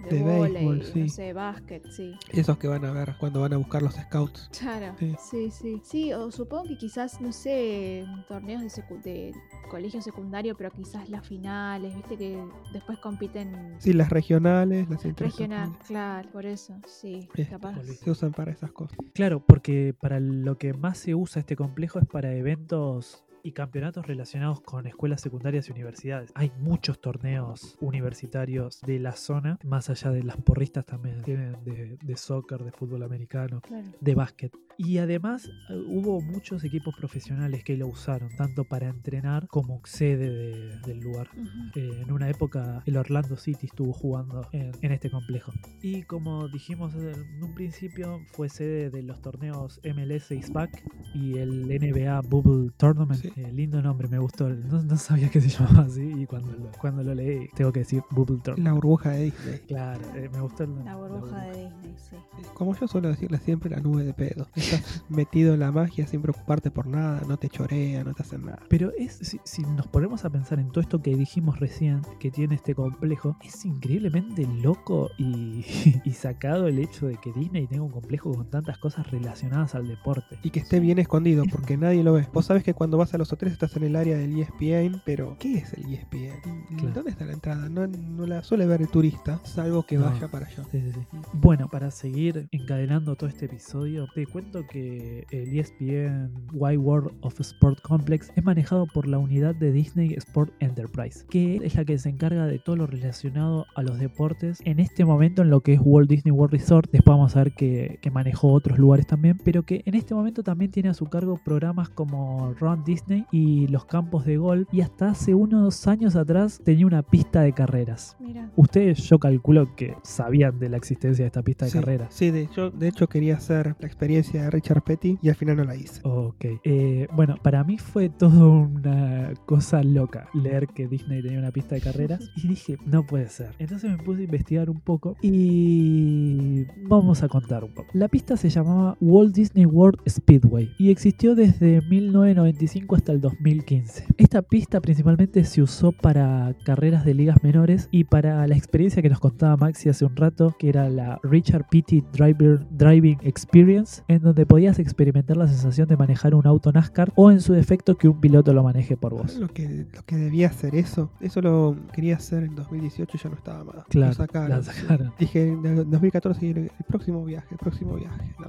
Speaker 2: de, vóley,
Speaker 3: béisbol, sí.
Speaker 2: no sé, básquet, sí.
Speaker 3: esos que van a ver cuando van a buscar los scouts.
Speaker 2: Claro,
Speaker 3: Sí.
Speaker 2: sí, sí. Sí, o supongo que quizás, no sé, torneos de, de colegio secundario, pero quizás las finales, viste que después compiten
Speaker 3: Sí, las regionales, las
Speaker 2: regional, claro, por eso, sí,
Speaker 3: Este,
Speaker 2: capaz.
Speaker 3: Se usan para esas cosas.
Speaker 1: Claro, porque para lo que más se usa este complejo es para eventos y campeonatos relacionados con escuelas secundarias y universidades. Hay muchos torneos universitarios de la zona, más allá de las porristas también tienen de, de soccer, de fútbol americano,
Speaker 2: Claro.
Speaker 1: de básquet. Y además eh, hubo muchos equipos profesionales que lo usaron, tanto para entrenar como sede de- del lugar.
Speaker 2: Ujú.
Speaker 1: Eh, en una época el Orlando City estuvo jugando en, en este complejo. Y como dijimos en un principio, fue sede de los torneos MLS Back y el NBA Bubble Tournament.
Speaker 3: Sí.
Speaker 1: Eh, lindo nombre, me gustó. No, no sabía que se llamaba así y cuando lo, cuando lo leí tengo que decir Bubble Tournament.
Speaker 3: La burbuja de Disney.
Speaker 1: Claro, eh, me gustó el
Speaker 2: La burbuja de Disney, sí.
Speaker 3: Como yo suelo decirle siempre, la nube de pedo. Estás metido en la magia sin preocuparte por nada, no te chorea, no te hacen nada.
Speaker 1: Pero es, si, si nos ponemos a pensar en todo esto que dijimos recién, que tiene este complejo, es increíblemente loco y, y sacado el hecho de que Disney tenga un complejo con tantas cosas relacionadas al deporte.
Speaker 3: Y que esté bien escondido porque nadie lo ve. Vos sabés que cuando vas a los hoteles estás en el área del ESPN, pero ¿qué es el ESPN?
Speaker 1: Claro.
Speaker 3: ¿Dónde está la entrada? No, no la suele ver el turista, salvo que
Speaker 1: No.
Speaker 3: vaya para allá.
Speaker 1: Sí, sí, sí. Bueno, para seguir encadenando todo este episodio, te cuento que el ESPN Wide World of Sport Complex es manejado por la unidad de Disney Sport Enterprise, que es la que se encarga de todo lo relacionado a los deportes en este momento en lo que es Walt Disney World Resort. Después vamos a ver que, que manejó otros lugares también, pero que en este momento también tiene a su cargo programas como Run Disney y los campos de golf, y hasta hace unos años atrás tenía una pista de carreras.
Speaker 2: Mira.
Speaker 1: Ustedes yo calculo que sabían de la existencia de esta pista de
Speaker 3: Sí,
Speaker 1: carreras.
Speaker 3: Sí, de hecho, de hecho quería hacer la experiencia de Richard Petty y al final no la hice.
Speaker 1: Ok. Eh, bueno, para mí fue todo una cosa loca leer que Disney tenía una pista de carreras y dije, no puede ser. Entonces me puse a investigar un poco y vamos a contar un poco. La pista se llamaba Walt Disney World Speedway y existió desde 1995 hasta el 2015. Esta pista principalmente se usó para carreras de ligas menores y para la experiencia que nos contaba Maxi hace un rato, que era la Richard Petty Driver Driving Experience, en donde podías experimentar la sensación de manejar un auto NASCAR o en su defecto que un piloto lo maneje por vos.
Speaker 3: Lo que, lo que debía hacer eso, eso lo quería hacer en 2018 y ya no estaba más.
Speaker 1: Claro,
Speaker 3: lo sacaron.
Speaker 1: la sacaron.
Speaker 3: Dije en 2014 el, el próximo viaje, el próximo viaje. No.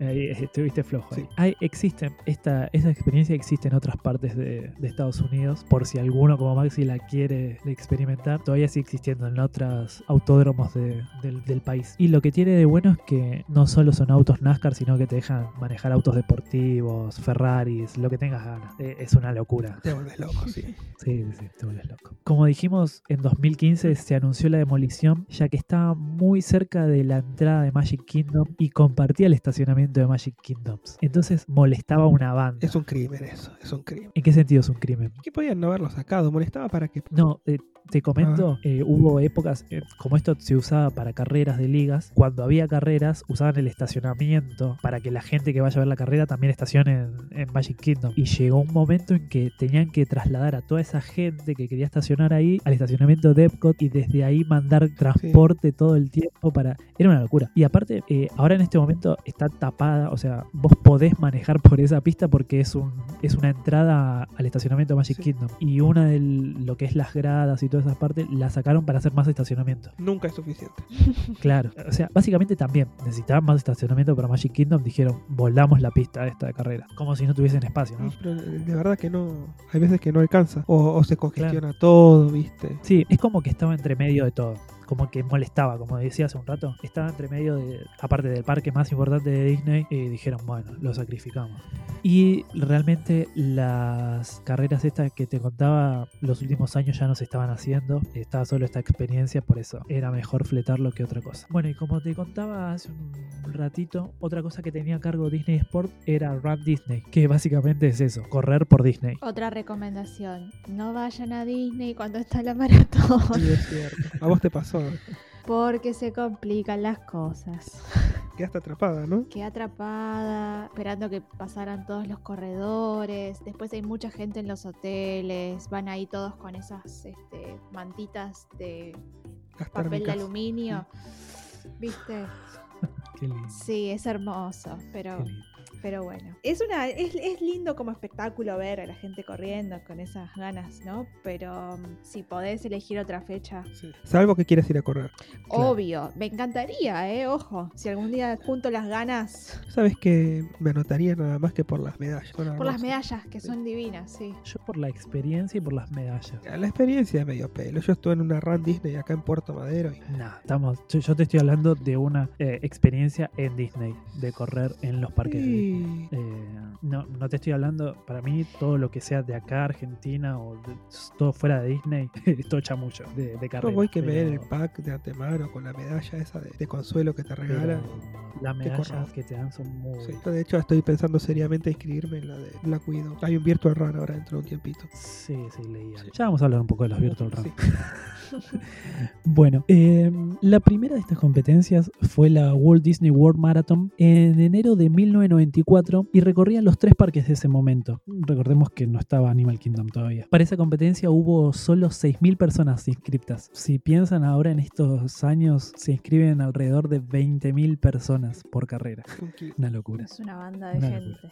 Speaker 1: Ahí eh, estuviste flojo. ahí.
Speaker 3: Sí.
Speaker 1: Hay, existen, esta, esta experiencia existe en otras partes de, de Estados Unidos, por si alguno como Maxi la quiere experimentar, todavía sigue existiendo en otros autódromos de- del, del país. Y lo que tiene de bueno es que no solo son autos NASCAR, sino que te dejan manejar autos deportivos, Ferraris, lo que tengas ganas. Eh, es una locura.
Speaker 3: Te vuelves loco, sí.
Speaker 1: Sí, sí, sí, te vuelves loco. Como dijimos, en 2015 se anunció la demolición, ya que estaba muy cerca de la entrada de Magic Kingdom y compartía el estacionamiento de Magic Kingdoms. Entonces molestaba una banda.
Speaker 3: Es un crimen eso, es un crimen.
Speaker 1: ¿En qué sentido es un crimen?
Speaker 3: ¿Qué podían no haberlo sacado? Molestaba para que...
Speaker 1: No, eh, te comento, eh, hubo épocas, eh, como esto se usaba para carreras de ligas, cuando había carreras usaban el estacionamiento para que la gente que vaya a ver la carrera también estacione en, en Magic Kingdom. Y llegó un momento en que tenían que trasladar a toda esa gente que quería estacionar ahí al estacionamiento de Epcot y desde ahí mandar transporte todo el tiempo para... Era una locura. Y aparte, eh, ahora en este momento está tapada, o sea, vos podés manejar por esa pista porque es, un, es una entrada al estacionamiento de Magic
Speaker 3: Sí.
Speaker 1: Kingdom. Y una de lo que es las gradas y todas esas partes la sacaron para hacer más estacionamiento.
Speaker 3: Nunca es suficiente.
Speaker 1: Claro. O sea, básicamente también necesitaban más estacionamiento para Magic Kingdom. Dijeron, volamos la pista esta de carrera. Como si no tuviesen espacio, ¿no?
Speaker 3: Pero eh, de verdad que no... Hay veces que no alcanza. O, o se congestiona todo, ¿viste?
Speaker 1: Sí, es como que estaba entre medio de todo. Como que molestaba, como decía hace un rato. Estaba entre medio de, aparte del parque más importante de Disney, y dijeron, bueno, lo sacrificamos. Y realmente las carreras estas que te contaba los últimos años ya no se estaban haciendo, estaba solo esta experiencia, por eso era mejor fletarlo que otra cosa. Bueno, y como te contaba hace un ratito, otra cosa que tenía a cargo Disney Sport era Run Disney, que básicamente es eso, correr por Disney.
Speaker 2: Otra recomendación, no vayan a Disney cuando está la maratón,
Speaker 3: Sí, es cierto. A vos te pasó.
Speaker 2: Porque se complican las cosas.
Speaker 3: Quedaste atrapada, ¿no?
Speaker 2: Quedé atrapada, esperando que pasaran todos los corredores. Después hay mucha gente en los hoteles. Van ahí todos con esas este, mantitas de
Speaker 3: Las
Speaker 2: papel de aluminio. ¿Viste?
Speaker 1: Qué lindo.
Speaker 2: Sí, es hermoso, pero. Pero bueno. Es, una, es, es lindo como espectáculo ver a la gente corriendo con esas ganas, ¿no? Pero mm, si podés elegir otra fecha,
Speaker 3: Sí. Salvo que quieras ir a correr.
Speaker 1: Claro.
Speaker 2: obvio. Me encantaría, ¿eh? Ojo. Si algún día junto las ganas
Speaker 3: Sabes que me anotaría nada más que por las medallas.
Speaker 2: Por las medallas, que son divinas, sí.
Speaker 1: Yo por la experiencia y por las medallas.
Speaker 3: La experiencia es medio pelo. Yo estuve en una run Disney acá en Puerto Madero y
Speaker 1: No, estamos, yo, yo te estoy hablando de una eh, experiencia en Disney, de correr en los parques. de Disney.
Speaker 3: Sí.
Speaker 1: Eh, no, no te estoy hablando, para mí todo lo que sea de acá, Argentina o de- todo fuera de Disney, es todo chamucho de, de carrera.
Speaker 3: Yo voy que me den el
Speaker 1: pero-
Speaker 3: pack de antemano con la medalla esa de, de consuelo que te
Speaker 1: pero
Speaker 3: regalan.
Speaker 1: Las medallas que te dan son muy...
Speaker 3: Sí. De hecho, estoy pensando seriamente inscribirme en la de Black Widow. Hay un Virtual Run ahora dentro de un tiempito.
Speaker 1: Sí, sí, leía.
Speaker 3: Sí.
Speaker 1: Ya vamos a hablar un poco de los Virtual Run.
Speaker 3: Sí.
Speaker 1: Bueno, eh, la primera de estas competencias fue la Walt Disney World Marathon en enero de 1994 y recorría los tres parques de ese momento. Recordemos que no estaba Animal Kingdom todavía. Para esa competencia hubo solo 6.000 personas inscriptas. Si piensan ahora en estos años, se inscriben alrededor de 20.000 personas por carrera. Una locura.
Speaker 2: Es una banda de
Speaker 1: Una
Speaker 2: gente.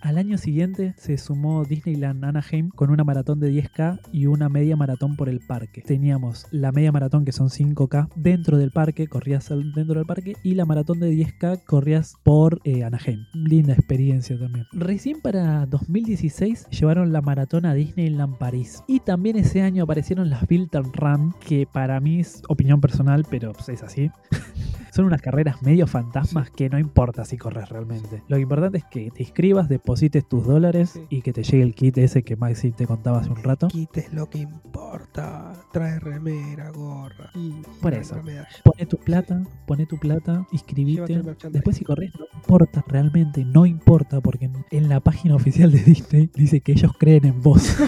Speaker 1: Al año siguiente se sumó Disneyland Anaheim con una maratón de 10K y una media maratón por el parque. Teníamos la media maratón que son 5K dentro del parque, corrías dentro del parque y la maratón de 10K corrías por eh, Anaheim. Linda experiencia también. Recién para 2016 llevaron la maratón a Disneyland París y también ese año aparecieron las Bilton Run que para mí es opinión personal pero pues, es así. Son unas carreras medio fantasmas que no importa si corres realmente. Lo importante es que te inscribas, deposites tus dólares
Speaker 3: Sí.
Speaker 1: y que te llegue el kit ese que Maxi te contaba hace un rato.
Speaker 3: Quites lo que importa. Trae remera, gorra. Y
Speaker 1: Por eso. Pone tu plata, pone tu plata, inscribite.
Speaker 3: el.
Speaker 1: Después si corres no importa, realmente no importa porque en, en la página oficial de Disney dice que ellos creen en vos.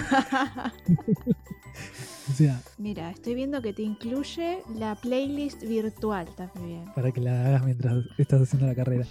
Speaker 1: o sea,
Speaker 2: Mira, estoy viendo que te incluye la playlist virtual también.
Speaker 1: para que la hagas mientras estás haciendo la carrera.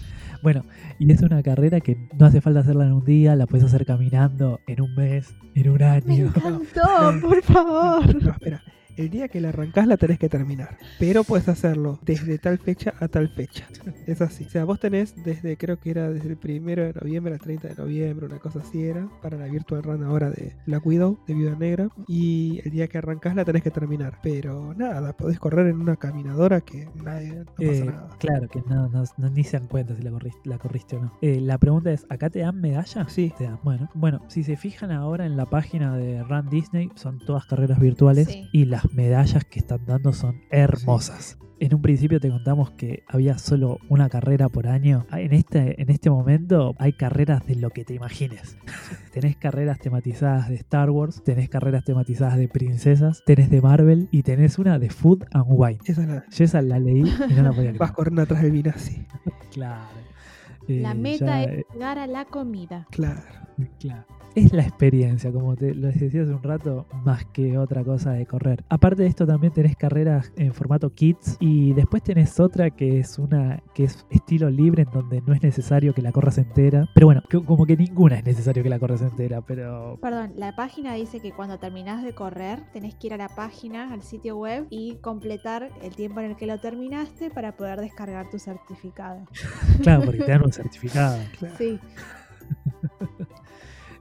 Speaker 1: Bueno, y es una carrera que no hace falta hacerla en un día, la puedes hacer caminando en un mes, en un
Speaker 2: Me
Speaker 1: año.
Speaker 2: encantó, por favor.
Speaker 3: No, espera. El día que la arrancás la tenés que terminar. Pero puedes hacerlo desde tal fecha a tal fecha. Es así. O sea, vos tenés desde, creo que era desde el primero de noviembre al 30 de noviembre, una cosa así era, para la Virtual Run ahora de Black Widow, de Viuda Negra. Y el día que arrancás la tenés que terminar. Pero nada, podés correr en una caminadora que nadie, no pasa
Speaker 1: Eh,
Speaker 3: nada.
Speaker 1: claro que no, no- no- ni se dan cuenta si la corriste, la corriste o no. Eh, la pregunta es, ¿acá te dan medalla?
Speaker 3: Sí.
Speaker 1: Te dan. Bueno, bueno, si se fijan ahora en la página de Run Disney, son todas carreras virtuales
Speaker 2: Sí.
Speaker 1: y las medallas que están dando son hermosas. En un principio te contamos que había solo una carrera por año. Ah, En este, en este momento hay carreras de lo que te imagines. tenés carreras tematizadas de Star Wars, tenés carreras tematizadas de princesas, tenés de Marvel y tenés una de Food and Wine.
Speaker 3: Esa es la.
Speaker 1: Yo esa la leí y no la podía creer.
Speaker 3: Vas corriendo atrás del Vinazzi.
Speaker 1: Claro.
Speaker 2: La
Speaker 1: Eh,
Speaker 2: meta
Speaker 1: ya,
Speaker 2: es
Speaker 1: eh,
Speaker 2: llegar a la comida.
Speaker 3: Claro.
Speaker 1: claro. Es la experiencia, como te lo decía hace un rato, más que otra cosa de correr. Aparte de esto, también tenés carreras en formato kits y después tenés otra que es una que es estilo libre en donde no es necesario que la corras entera. Pero bueno, como que ninguna es necesario que la corras entera, pero
Speaker 2: Perdón, la página dice que cuando terminás de correr tenés que ir a la página, al sitio web y completar el tiempo en el que lo terminaste para poder descargar tu certificado.
Speaker 1: claro, porque te dan un certificado.
Speaker 3: claro.
Speaker 2: Sí.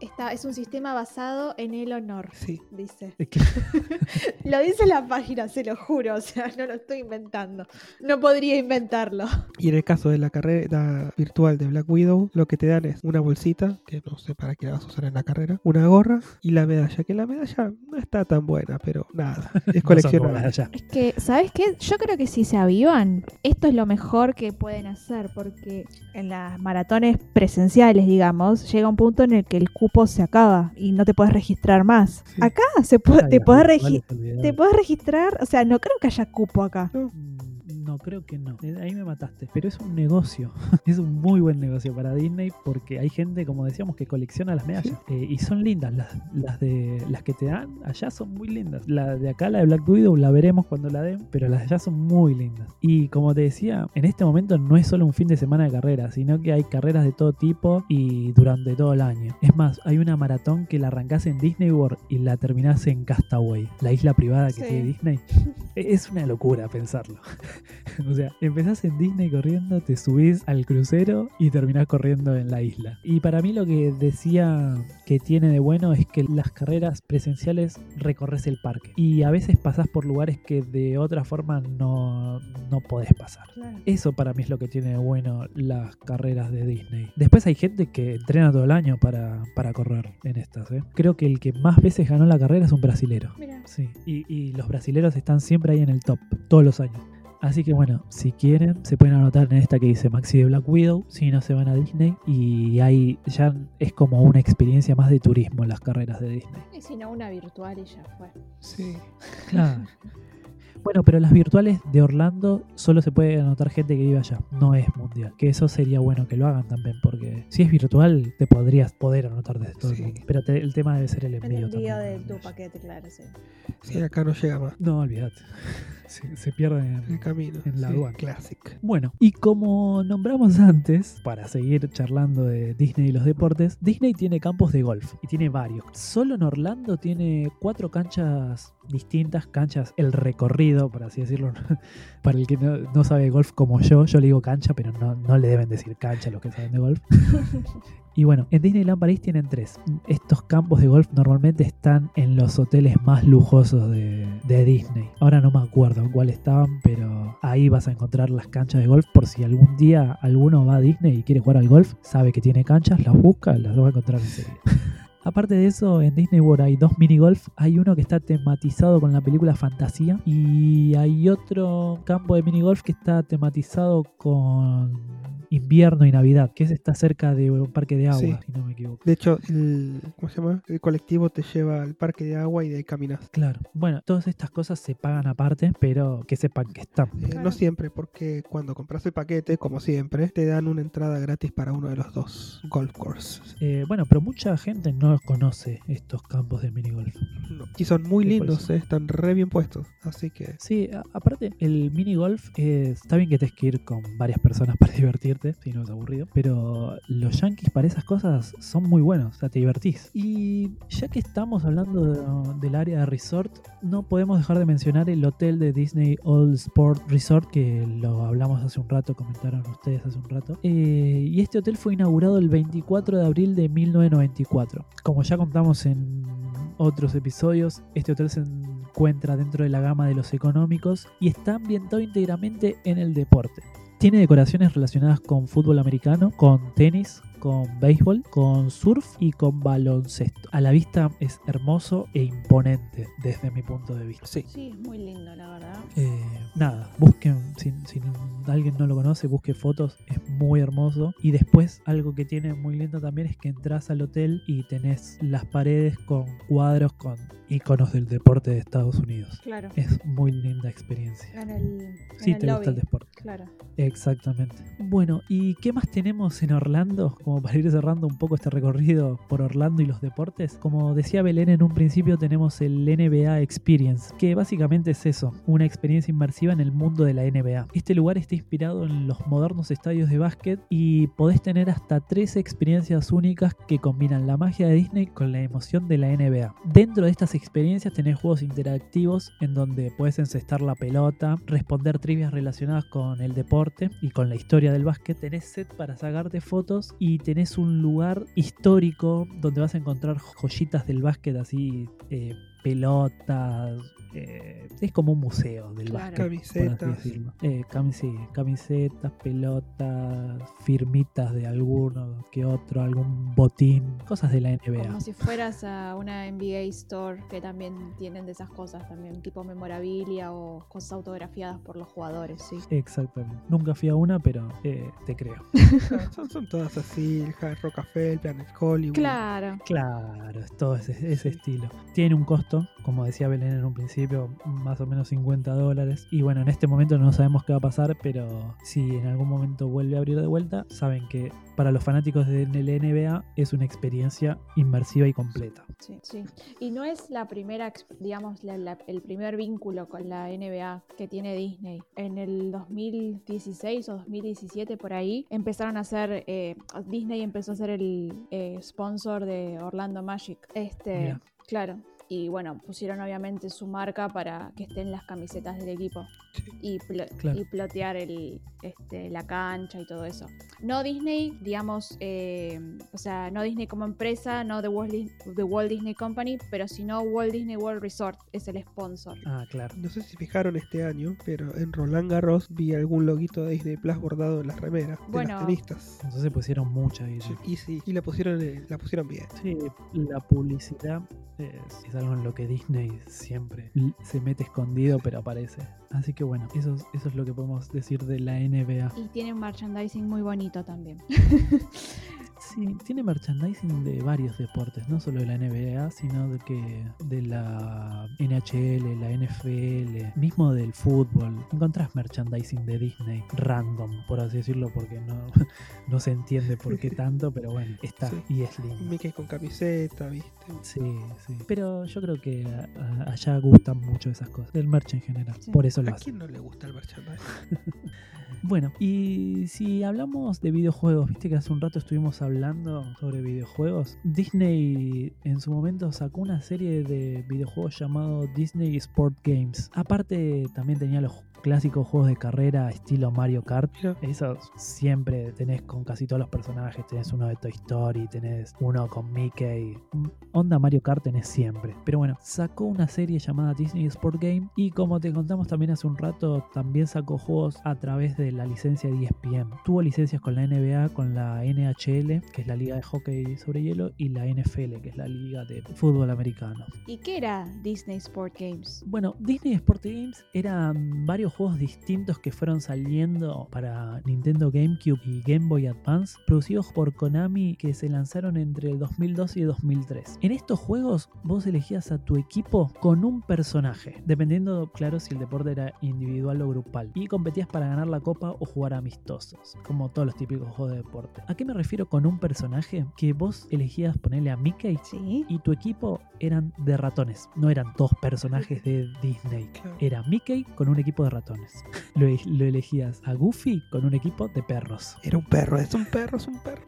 Speaker 2: Está, es un sistema basado en el honor,
Speaker 3: Sí.
Speaker 2: dice.
Speaker 1: Es que-
Speaker 2: Lo dice la página, se lo juro, o sea, no lo estoy inventando. No podría inventarlo.
Speaker 3: Y en el caso de la carrera virtual de Black Widow, lo que te dan es una bolsita, que no sé para qué la vas a usar en la carrera, una gorra y la medalla, que la medalla no está tan buena, pero nada, es coleccionable.
Speaker 2: Es que, ¿sabes qué? Yo creo que si se avivan, esto es lo mejor que pueden hacer, porque en las maratones presenciales, digamos, llega un punto en el que el cupo se acaba y no te puedes registrar más.
Speaker 3: Sí.
Speaker 2: Acá se puede, te, te puedes registrar, o sea, no creo que haya cupo acá.
Speaker 1: No, creo que no. Eh, Ahí me mataste. Pero es un negocio. es un muy buen negocio para Disney porque hay gente, como decíamos, que colecciona las medallas. Eh, y son lindas. Las, las de las que te dan allá son muy lindas. La de acá, la de Black Widow, la veremos cuando la den. Pero las de allá son muy lindas. Y como te decía, en este momento no es solo un fin de semana de carreras, sino que hay carreras de todo tipo y durante todo el año. Es más, hay una maratón que la arrancás en Disney World y la terminás en Castaway, la isla privada que
Speaker 2: Sí.
Speaker 1: tiene Disney. Es una locura pensarlo. o sea, empezás en Disney corriendo, te subís al crucero y terminás corriendo en la isla. Y para mí lo que decía que tiene de bueno es que las carreras presenciales recorres el parque. Y a veces pasás por lugares que de otra forma no, no podés pasar. Eso para mí es lo que tiene de bueno las carreras de Disney. Después hay gente que entrena todo el año para, para correr en estas. ¿eh? Creo que el que más veces ganó la carrera es un brasilero. Sí, y, y los brasileros están siempre ahí en el top, todos los años. Así que bueno, si quieren, se pueden anotar en esta que dice Maxi de Black Widow, si no se van a Disney. Y ahí ya es como una experiencia más de turismo en las carreras de Disney.
Speaker 2: Y si no, una virtual y ya fue.
Speaker 3: Sí.
Speaker 1: Claro. Bueno, pero las virtuales de Orlando solo se puede anotar gente que vive allá, no es mundial. Que eso sería bueno que lo hagan también, porque si es virtual te podrías poder anotar desde todo
Speaker 3: Sí.
Speaker 1: el mundo. Pero te- el tema debe ser el
Speaker 2: El
Speaker 1: envío.
Speaker 2: envío
Speaker 1: también,
Speaker 2: de
Speaker 1: ¿no?
Speaker 2: tu paquete, claro, sí.
Speaker 3: Sí, acá no llega más.
Speaker 1: No, olvídate. Se, se pierde
Speaker 3: En el camino.
Speaker 1: en la
Speaker 3: Sí,
Speaker 1: aduana.
Speaker 3: Classic.
Speaker 1: Bueno, y como nombramos antes, para seguir charlando de Disney y los deportes, Disney tiene campos de golf y tiene varios. Solo en Orlando tiene cuatro canchas distintas, canchas, el recorrido, por así decirlo. para el que no, no sabe de golf como yo, yo le digo cancha, pero no, no le deben decir cancha a los que saben de golf. Y bueno, en Disneyland París tienen tres. Estos campos de golf normalmente están en los hoteles más lujosos de, de Disney. Ahora no me acuerdo en cuál estaban, pero ahí vas a encontrar las canchas de golf por si algún día alguno va a Disney y quiere jugar al golf, sabe que tiene canchas, las busca, las va a encontrar enseguida. Aparte de eso, en Disney World hay dos mini golf. Hay uno que está tematizado con la película Fantasía y hay otro campo de mini golf que está tematizado con invierno y Navidad, que ese está cerca de un parque de agua,
Speaker 3: Sí.
Speaker 1: si no me equivoco.
Speaker 3: De hecho, el, ¿cómo se llama? El colectivo te lleva al parque de agua y de ahí caminas.
Speaker 1: Claro. Bueno, todas estas cosas se pagan aparte, pero que sepan que están.
Speaker 3: Eh,
Speaker 2: Claro.
Speaker 3: No siempre, porque cuando compras el paquete, como siempre, te dan una entrada gratis para uno de los dos golf courses.
Speaker 1: Eh, bueno, pero mucha gente no conoce estos campos de mini golf.
Speaker 3: No. Y son muy
Speaker 1: Sí,
Speaker 3: lindos, eh, están re bien puestos. Así que
Speaker 1: Sí, aparte, el mini golf eh, está bien que tenés que ir con varias personas para divertirte, si no es aburrido, pero los yankees para esas cosas son muy buenos, o sea, te divertís. Y ya que estamos hablando de- del área de resort, no podemos dejar de mencionar el hotel de Disney All Sport Resort, que lo hablamos hace un rato, comentaron ustedes hace un rato. Eh, y este hotel fue inaugurado el 24 de abril de 1994. Como ya contamos en otros episodios, este hotel se encuentra dentro de la gama de los económicos y está ambientado íntegramente en el deporte. Tiene decoraciones relacionadas con fútbol americano, con tenis, con béisbol, con surf y con baloncesto. A la vista es hermoso e imponente desde mi punto de vista.
Speaker 3: sí.
Speaker 2: Sí, es muy lindo, la verdad.
Speaker 1: Eh, nada, busquen, si, si alguien no lo conoce, busque fotos, es muy hermoso. Y después algo que tiene muy lindo también es que entras al hotel y tenés las paredes con cuadros con iconos del deporte de Estados Unidos.
Speaker 2: Claro.
Speaker 1: Es muy linda experiencia.
Speaker 2: En el, en el
Speaker 1: te gusta el deporte.
Speaker 2: Claro.
Speaker 1: Exactamente. Bueno, ¿y qué más tenemos en Orlando? Como para ir cerrando un poco este recorrido por Orlando y los deportes. Como decía Belén en un principio, tenemos el NBA Experience, que básicamente es eso, una experiencia inmersiva en el mundo de la NBA. Este lugar está inspirado en los modernos estadios de básquet y podés tener hasta tres experiencias únicas que combinan la magia de Disney con la emoción de la NBA. Dentro de estas experiencias tenés juegos interactivos en donde puedes encestar la pelota, responder trivias relacionadas con el deporte y con la historia del básquet. Tenés set para sacarte fotos y tenés un lugar histórico donde vas a encontrar joyitas del básquet así, eh, pelotas, eh, es como un museo del
Speaker 2: Claro.
Speaker 1: básquet.
Speaker 3: Camisetas.
Speaker 1: Eh, cami- sí, camisetas, pelotas, firmitas de alguno que otro, algún botín, cosas de la NBA.
Speaker 2: Como si fueras a una NBA Store que también tienen de esas cosas, también tipo memorabilia o cosas autografiadas por los jugadores, sí.
Speaker 1: Exactamente. Nunca fui a una, pero eh, te creo.
Speaker 3: Son, son todas así, el Hard Rock Café, el Planet Hollywood.
Speaker 2: Claro.
Speaker 1: Claro, es todo ese, ese estilo. Tiene un costo, como decía Belén en un principio, más o menos 50 dólares. Y bueno, en este momento no sabemos qué va a pasar, pero si en algún momento vuelve a abrir de vuelta, saben que para los fanáticos de la NBA es una experiencia inmersiva y completa.
Speaker 2: Sí, sí. Y no es la primera, digamos, la- la- el primer vínculo con la NBA que tiene Disney. En el 2016 o 2017 por ahí empezaron a hacer, eh, Disney empezó a ser el eh, sponsor de Orlando Magic. Este, claro. Y bueno, pusieron obviamente su marca para que estén las camisetas del equipo y,
Speaker 1: Claro.
Speaker 2: y plotear el, este, la cancha y todo eso. No Disney, digamos, eh, o sea, no Disney como empresa, no The Walt, The Walt Disney Company, pero sino Walt Disney World Resort es el sponsor.
Speaker 1: Ah, claro.
Speaker 3: No sé si fijaron este año, pero en Roland Garros vi algún loguito de Disney Plus bordado en las remeras de
Speaker 2: Bueno.
Speaker 3: los tenistas.
Speaker 1: Entonces pusieron mucha y
Speaker 3: Sí, Y sí, y la pusieron, eh, la pusieron bien.
Speaker 1: Sí, la publicidad es, es algo en lo que Disney siempre se mete escondido, pero aparece. Así que bueno, eso, es- eso es lo que podemos decir de la NBA.
Speaker 2: Y tiene un merchandising muy bonito también.
Speaker 1: Sí, tiene merchandising de varios deportes, no solo de la NBA, sino de que de la NHL, la NFL, mismo del fútbol. Encontrás merchandising de Disney random, por así decirlo, porque no, no se entiende por qué tanto, pero bueno, está
Speaker 3: Sí.
Speaker 1: y es lindo.
Speaker 3: Mickey con camiseta, ¿viste?
Speaker 1: Sí, sí. Pero yo creo que a- a- allá gustan mucho esas cosas, del merch en general.
Speaker 2: Sí.
Speaker 1: Por eso lo
Speaker 3: ¿A quién no le gusta el merchandising?
Speaker 1: Bueno, y si hablamos de videojuegos, viste que hace un rato estuvimos hablando sobre videojuegos. Disney en su momento sacó una serie de videojuegos llamado Disney Sport Games. Aparte también tenía los clásicos juegos de carrera estilo Mario Kart.
Speaker 3: Mira,
Speaker 1: Esos siempre tenés con casi todos los personajes. Tenés uno de Toy Story, tenés uno con Mickey. Onda Mario Kart tenés siempre. Pero bueno, sacó una serie llamada Disney Sport Game. Y como te contamos también hace un rato, también sacó juegos a través de la licencia de ESPN. Tuvo licencias con la NBA, con la NHL, que es la liga de hockey sobre hielo, y la NFL, que es la liga de fútbol americano.
Speaker 2: ¿Y qué era Disney Sport Games?
Speaker 1: Bueno, Disney Sport Games eran varios juegos distintos que fueron saliendo para Nintendo GameCube y Game Boy Advance, producidos por Konami que se lanzaron entre el 2002 y el 2003. En estos juegos vos elegías a tu equipo con un personaje, dependiendo, claro, si el deporte era individual o grupal, y competías para ganar la copa o jugar amistosos, como todos los típicos juegos de deporte. ¿A qué me refiero con un personaje? Que vos elegías ponerle a Mickey
Speaker 2: Sí.
Speaker 1: y tu equipo eran de ratones, no eran dos personajes de Disney. Era Mickey con un equipo de ratones. Lo, e- lo elegías a Goofy con un equipo de perros.
Speaker 3: Era un perro, es un perro, es un perro.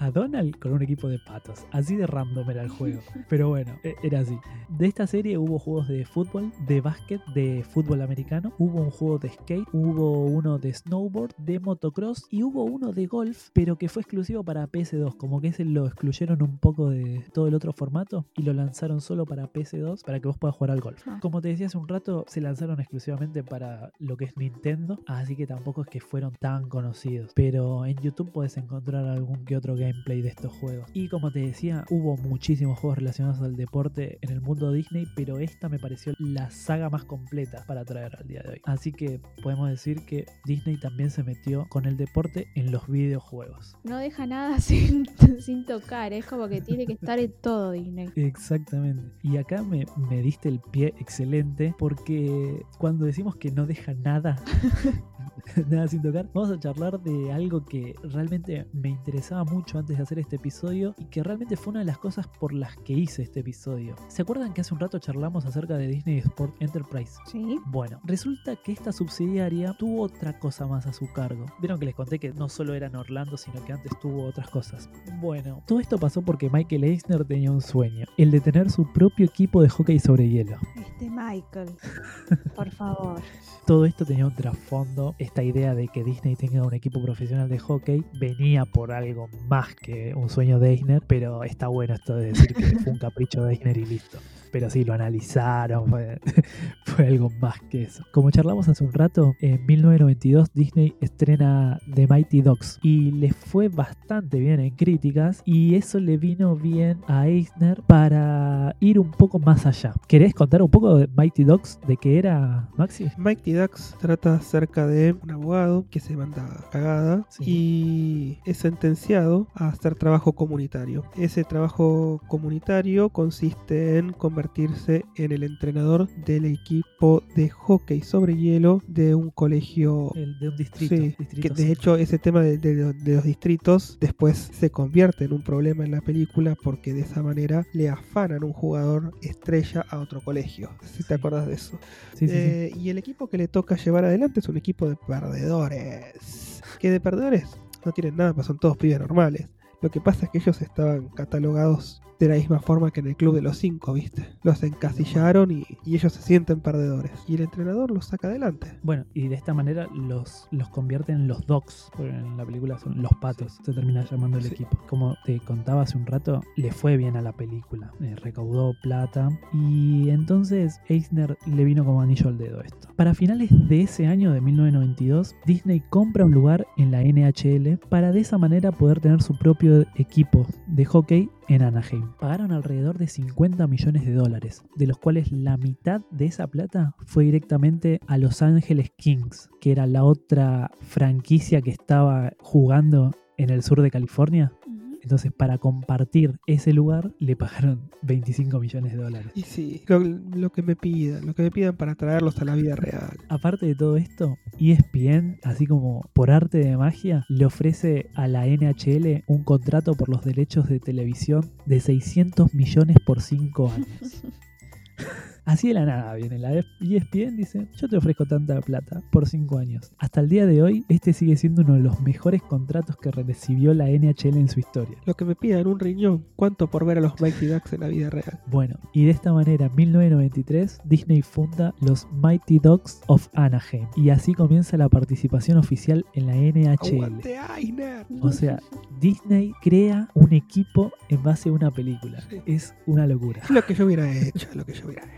Speaker 1: A Donald con un equipo de patos. Así de random era el juego. Pero bueno, e- era así. De esta serie hubo juegos de fútbol, de básquet, de fútbol americano. Hubo un juego de skate, hubo uno de snowboard, de motocross y hubo uno de golf, pero que fue exclusivo para PS2. Como que ese lo excluyeron un poco de todo el otro formato y lo lanzaron solo para PS2 para que vos puedas jugar al golf.
Speaker 2: Ah.
Speaker 1: Como te decía hace un rato, se lanzaron exclusivamente para lo que es Nintendo, así que tampoco es que fueron tan conocidos. Pero en YouTube puedes encontrar algún que otro gameplay de estos juegos. Y como te decía, hubo muchísimos juegos relacionados al deporte en el mundo Disney, pero esta me pareció la saga más completa para traer al día de hoy. Así que podemos decir que Disney también se metió con el deporte en los videojuegos.
Speaker 2: No deja nada sin, sin tocar, es como que tiene que estar en todo Disney.
Speaker 1: Exactamente. Y acá me, me diste el pie excelente porque cuando decimos que no deja nada, nada sin tocar, vamos a charlar de algo que realmente me interesaba mucho antes de hacer este episodio y que realmente fue una de las cosas por las que hice este episodio. ¿Se acuerdan que hace un rato charlamos acerca de Disney Sport Enterprise?
Speaker 2: Sí.
Speaker 1: Bueno, resulta que esta subsidiaria tuvo otra cosa más a su cargo. Vieron que les conté que no solo era en Orlando, sino que antes tuvo otras cosas. Bueno, todo esto pasó porque Michael Eisner tenía un sueño, el de tener su propio equipo de hockey sobre hielo.
Speaker 2: Este Michael, por favor.
Speaker 1: Todo esto tenía un trasfondo, esta idea de que Disney tenga un equipo profesional de hockey venía por algo más que un sueño de Eisner, pero está bueno esto de decir que fue un capricho de Eisner y listo. Pero sí, lo analizaron, fue, fue algo más que eso. Como charlamos hace un rato, en 1992 Disney estrena The Mighty Dogs y le fue bastante bien en críticas y eso le vino bien a Eisner para ir un poco más allá. ¿Querés contar un poco de Mighty Dogs? ¿De qué era, Maxi?
Speaker 3: Mighty Ducks trata acerca de un abogado que se manda cagada
Speaker 1: Sí.
Speaker 3: y es sentenciado a hacer trabajo comunitario. Ese trabajo comunitario consiste en convertirse en el entrenador del equipo de hockey sobre hielo de un colegio
Speaker 1: El de un distrito.
Speaker 3: Sí,
Speaker 1: distrito
Speaker 3: que de
Speaker 1: sí.
Speaker 3: hecho ese tema de, de- de los distritos después se convierte en un problema en la película porque de esa manera le afanan un jugador estrella a otro colegio. Si
Speaker 1: Sí.
Speaker 3: te acuerdas de eso. Eh, y el equipo que le toca llevar adelante es un equipo de perdedores. Que de perdedores no tienen nada, pues son todos pibes normales. Lo que pasa es que ellos estaban catalogados de la misma forma que en el club de los cinco, ¿viste? Los encasillaron y, y ellos se sienten perdedores. Y el entrenador los saca adelante.
Speaker 1: Bueno, y de esta manera los, los convierte en los dogs, porque en la película son los patos, se termina llamando el
Speaker 3: Sí.
Speaker 1: equipo. Como te contaba hace un rato, le fue bien a la película, eh, recaudó plata y entonces Eisner le vino como anillo al dedo esto. Para finales de ese año de 1992, Disney compra un lugar en la NHL para de esa manera poder tener su propio equipo de hockey en Anaheim. Pagaron alrededor de 50 millones de dólares, de los cuales la mitad de esa plata fue directamente a Los Ángeles Kings, que era la otra franquicia que estaba jugando en el sur de California. Entonces, para compartir ese lugar, le pagaron 25 millones de dólares.
Speaker 3: Y sí, lo, lo que me pidan, lo que me pidan para traerlos a la vida real.
Speaker 1: Aparte de todo esto, ESPN, así como por arte de magia, le ofrece a la NHL un contrato por los derechos de televisión de 600 millones por 5 años. Así de la nada viene la ESPN, dice, yo te ofrezco tanta plata por 5 años. Hasta el día de hoy, este sigue siendo uno de los mejores contratos que recibió la NHL en su historia.
Speaker 3: Lo que me pidan un riñón, ¿cuánto por ver a los Mighty Ducks en la vida real?
Speaker 1: Bueno, y de esta manera, en 1993, Disney funda los Mighty Dogs of Anaheim. Y así comienza la participación oficial en la NHL. O sea, Disney crea un equipo en base a una película.
Speaker 3: Sí.
Speaker 1: Es una locura.
Speaker 3: Lo que yo hubiera hecho, lo que yo hubiera hecho.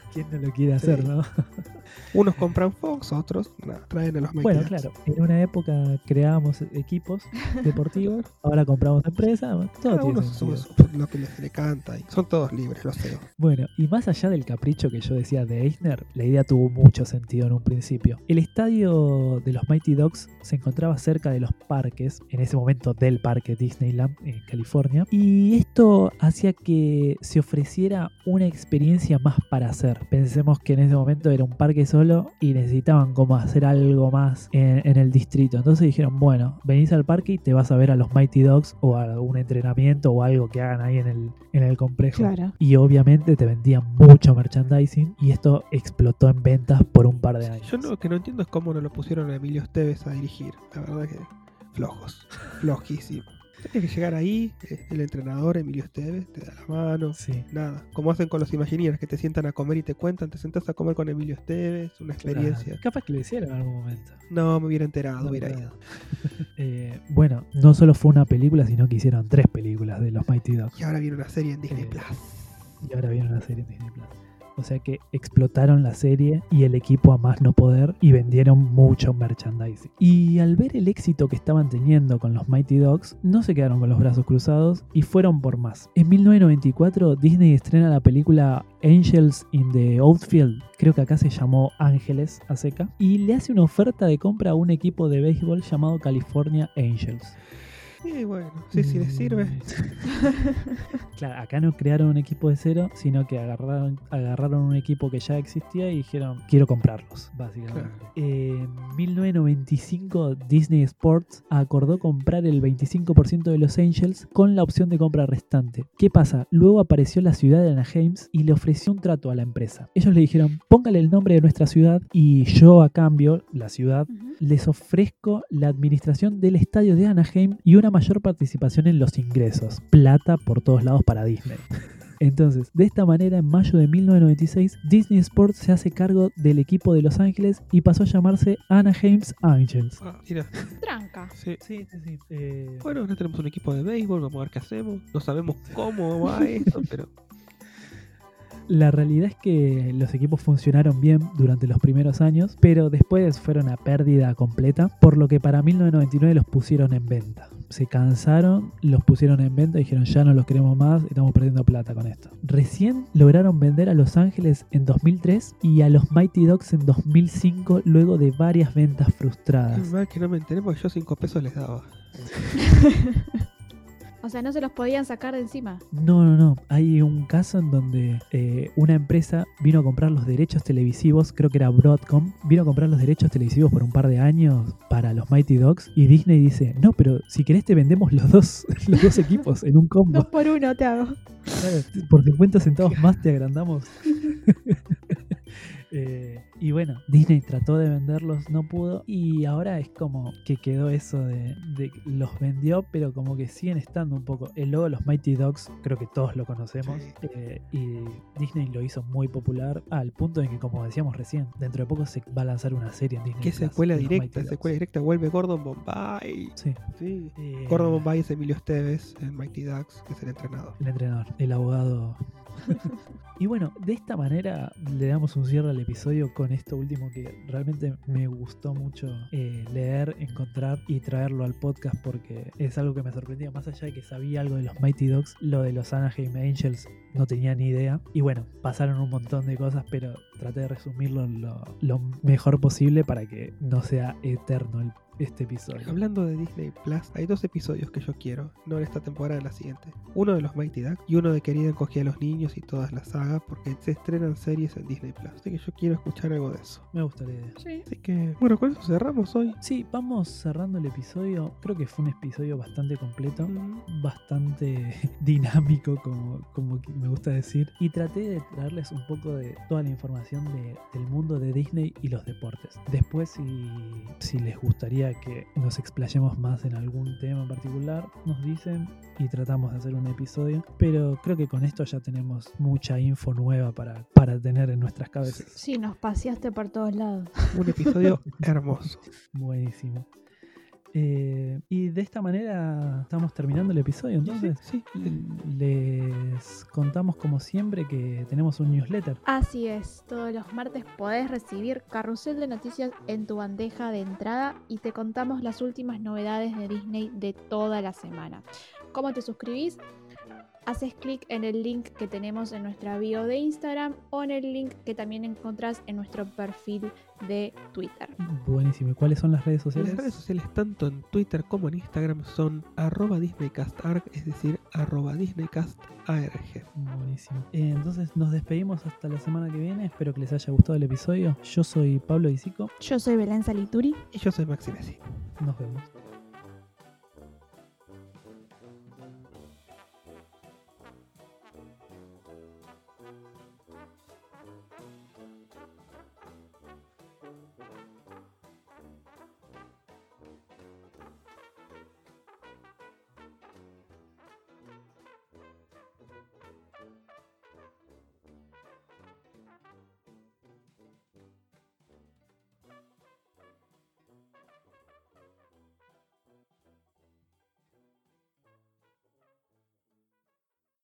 Speaker 1: ¿Quién no lo quiere hacer,
Speaker 3: Sí.
Speaker 1: no?
Speaker 3: Unos compran Fox, otros no, traen a los Mighty
Speaker 1: Bueno, claro, en una época creábamos equipos deportivos, ahora compramos empresas, todo
Speaker 3: Cada
Speaker 1: tiene sentido.
Speaker 3: lo que les le canta y son todos libres, lo sé.
Speaker 1: Bueno, y más allá del capricho que yo decía de Eisner, la idea tuvo mucho sentido en un principio. El estadio de los Mighty Dogs se encontraba cerca de los parques, en ese momento del parque Disneyland en California, y esto hacía que se ofreciera una experiencia más para hacer. Pensemos que en ese momento era un parque solo y necesitaban como hacer algo más en, en el distrito. Entonces dijeron, bueno, venís al parque y te vas a ver a los Mighty Dogs o a algún entrenamiento o algo que hagan ahí en el, en el complejo.
Speaker 2: Claro.
Speaker 1: Y obviamente te vendían mucho merchandising y esto explotó en ventas por un par de años.
Speaker 3: Yo lo que no entiendo es cómo no lo pusieron a Emilio Esteves a dirigir. La verdad que flojos, flojísimo. Tienes que llegar ahí, eh, el entrenador Emilio Esteves te da la mano.
Speaker 1: Sí.
Speaker 3: Nada, como hacen con los Imagineers que te sientan a comer y te cuentan, te sentás a comer con Emilio Esteves, una experiencia.
Speaker 1: Claro. Capaz que lo hicieron en algún momento.
Speaker 3: No, me hubiera enterado,
Speaker 1: No,
Speaker 3: hubiera ido.
Speaker 1: Eh, bueno, no solo fue una película, sino que hicieron tres películas de los Mighty Dogs.
Speaker 3: Y ahora viene una serie en Disney
Speaker 1: Eh,
Speaker 3: Plus.
Speaker 1: Y ahora viene una serie en Disney Plus. O sea que explotaron la serie y el equipo a más no poder y vendieron mucho merchandising. Y al ver el éxito que estaban teniendo con los Mighty Dogs, no se quedaron con los brazos cruzados y fueron por más. En 1994 Disney estrena la película Angels in the Outfield, creo que acá se llamó Ángeles a seca, y le hace una oferta de compra a un equipo de béisbol llamado California Angels.
Speaker 3: Y bueno, sí, sí, les sirve.
Speaker 1: Mm. claro, acá no crearon un equipo de cero, sino que agarraron, agarraron un equipo que ya existía y dijeron, quiero comprarlos, básicamente. En 1995, Disney Sports acordó comprar el 25% de los Angels con la opción de compra restante. ¿Qué pasa? Luego apareció la ciudad de Anaheim y le ofreció un trato a la empresa. Ellos le dijeron, póngale el nombre de nuestra ciudad y yo a cambio, la ciudad, les ofrezco la administración del estadio de Anaheim y una mayor participación en los ingresos. Plata por todos lados para Disney. Entonces, de esta manera, en mayo de 1996, Disney Sports se hace cargo del equipo de Los Ángeles y pasó a llamarse Anaheim's Angels.
Speaker 3: Ah, mira,
Speaker 2: Tranca.
Speaker 3: sí.
Speaker 1: Sí, sí, sí. Eh,
Speaker 3: Bueno, ahora tenemos un equipo de béisbol, vamos a ver qué hacemos. No sabemos cómo va esto, pero
Speaker 1: La realidad es que los equipos funcionaron bien durante los primeros años, pero después fueron a pérdida completa, por lo que para 1999 los pusieron en venta. Se cansaron, los pusieron en venta y dijeron ya no los queremos más, estamos perdiendo plata con esto. Recién lograron vender a Los Ángeles en 2003 y a los Mighty Dogs en 2005 luego de varias ventas frustradas.
Speaker 3: Mal que no me enteré porque yo 5 pesos les daba.
Speaker 2: O sea, no se los podían sacar de encima.
Speaker 1: No, no, no. Hay un caso en donde eh, una empresa vino a comprar los derechos televisivos, creo que era Broadcom, vino a comprar los derechos televisivos por un par de años para los Mighty Dogs y Disney dice, no, pero si querés te vendemos los dos, los dos equipos en un combo.
Speaker 2: Dos por uno te hago.
Speaker 1: Por 50 centavos más te agrandamos. Eh, y bueno, Disney trató de venderlos, no pudo. Y ahora es como que quedó eso de, de los vendió, pero como que siguen estando un poco. El logo de los Mighty Dogs, creo que todos lo conocemos.
Speaker 3: Sí.
Speaker 1: eh, y Disney lo hizo muy popular al punto de que, como decíamos recién, dentro de poco se va a lanzar una serie en Disney.
Speaker 3: ¿Qué
Speaker 1: Plus
Speaker 3: secuela directa? Secuela
Speaker 1: Ducks.
Speaker 3: directa vuelve Gordon Bombay.
Speaker 1: Sí.
Speaker 3: Sí.
Speaker 1: Eh,
Speaker 3: Gordon Bombay es Emilio Esteves en Mighty Ducks, que es el entrenador.
Speaker 1: El entrenador, el abogado. y bueno, de esta manera le damos un cierre al episodio con esto último que realmente me gustó mucho eh, leer, encontrar y traerlo al podcast porque es algo que me sorprendía. Más allá de que sabía algo de los Mighty Dogs, lo de los Anaheim Angels no tenía ni idea. Y bueno, pasaron un montón de cosas, pero traté de resumirlo lo, lo mejor posible para que no sea eterno el- este episodio.
Speaker 3: Hablando de Disney Plus, hay dos episodios que yo quiero, no en esta temporada, en la siguiente. Uno de los Mighty Ducks y uno de Querida encogía a los niños y todas las sagas, porque se estrenan series en Disney Plus. Así que yo quiero escuchar algo de eso.
Speaker 1: Me gusta la idea.
Speaker 2: Sí.
Speaker 3: Así que, bueno, con eso cerramos hoy.
Speaker 1: Sí, vamos cerrando el episodio. Creo que fue un episodio bastante completo,
Speaker 3: Mm,
Speaker 1: bastante dinámico, como, me gusta decir. Y traté de traerles un poco de toda la información de- del mundo de Disney y los deportes. Después, si, si les gustaría que nos explayemos más en algún tema en particular, nos dicen y tratamos de hacer un episodio. Pero creo que con esto ya tenemos mucha info nueva para, para tener en nuestras cabezas.
Speaker 2: Sí, nos paseaste por todos lados.
Speaker 3: Un episodio hermoso.
Speaker 1: Buenísimo. Eh, y de esta manera estamos terminando el episodio. Entonces,
Speaker 3: Sí, sí.
Speaker 1: les contamos como siempre que tenemos un newsletter.
Speaker 2: Así es, todos los martes podés recibir carrusel de noticias en tu bandeja de entrada y te contamos las últimas novedades de Disney de toda la semana. ¿Cómo te suscribís? Haces clic en el link que tenemos en nuestra bio de Instagram o en el link que también encontrás en nuestro perfil de Twitter.
Speaker 1: Buenísimo. ¿Y cuáles son las redes sociales?
Speaker 3: Las redes sociales tanto en Twitter como en Instagram son arroba DisneyCastArg, es decir, arroba DisneyCastARG.
Speaker 1: Buenísimo. Eh, entonces nos despedimos hasta la semana que viene. Espero que les haya gustado el episodio. Yo soy Pablo Disico.
Speaker 2: Yo soy Belén Salituri.
Speaker 3: Y yo soy Maxi Messi.
Speaker 1: Nos vemos.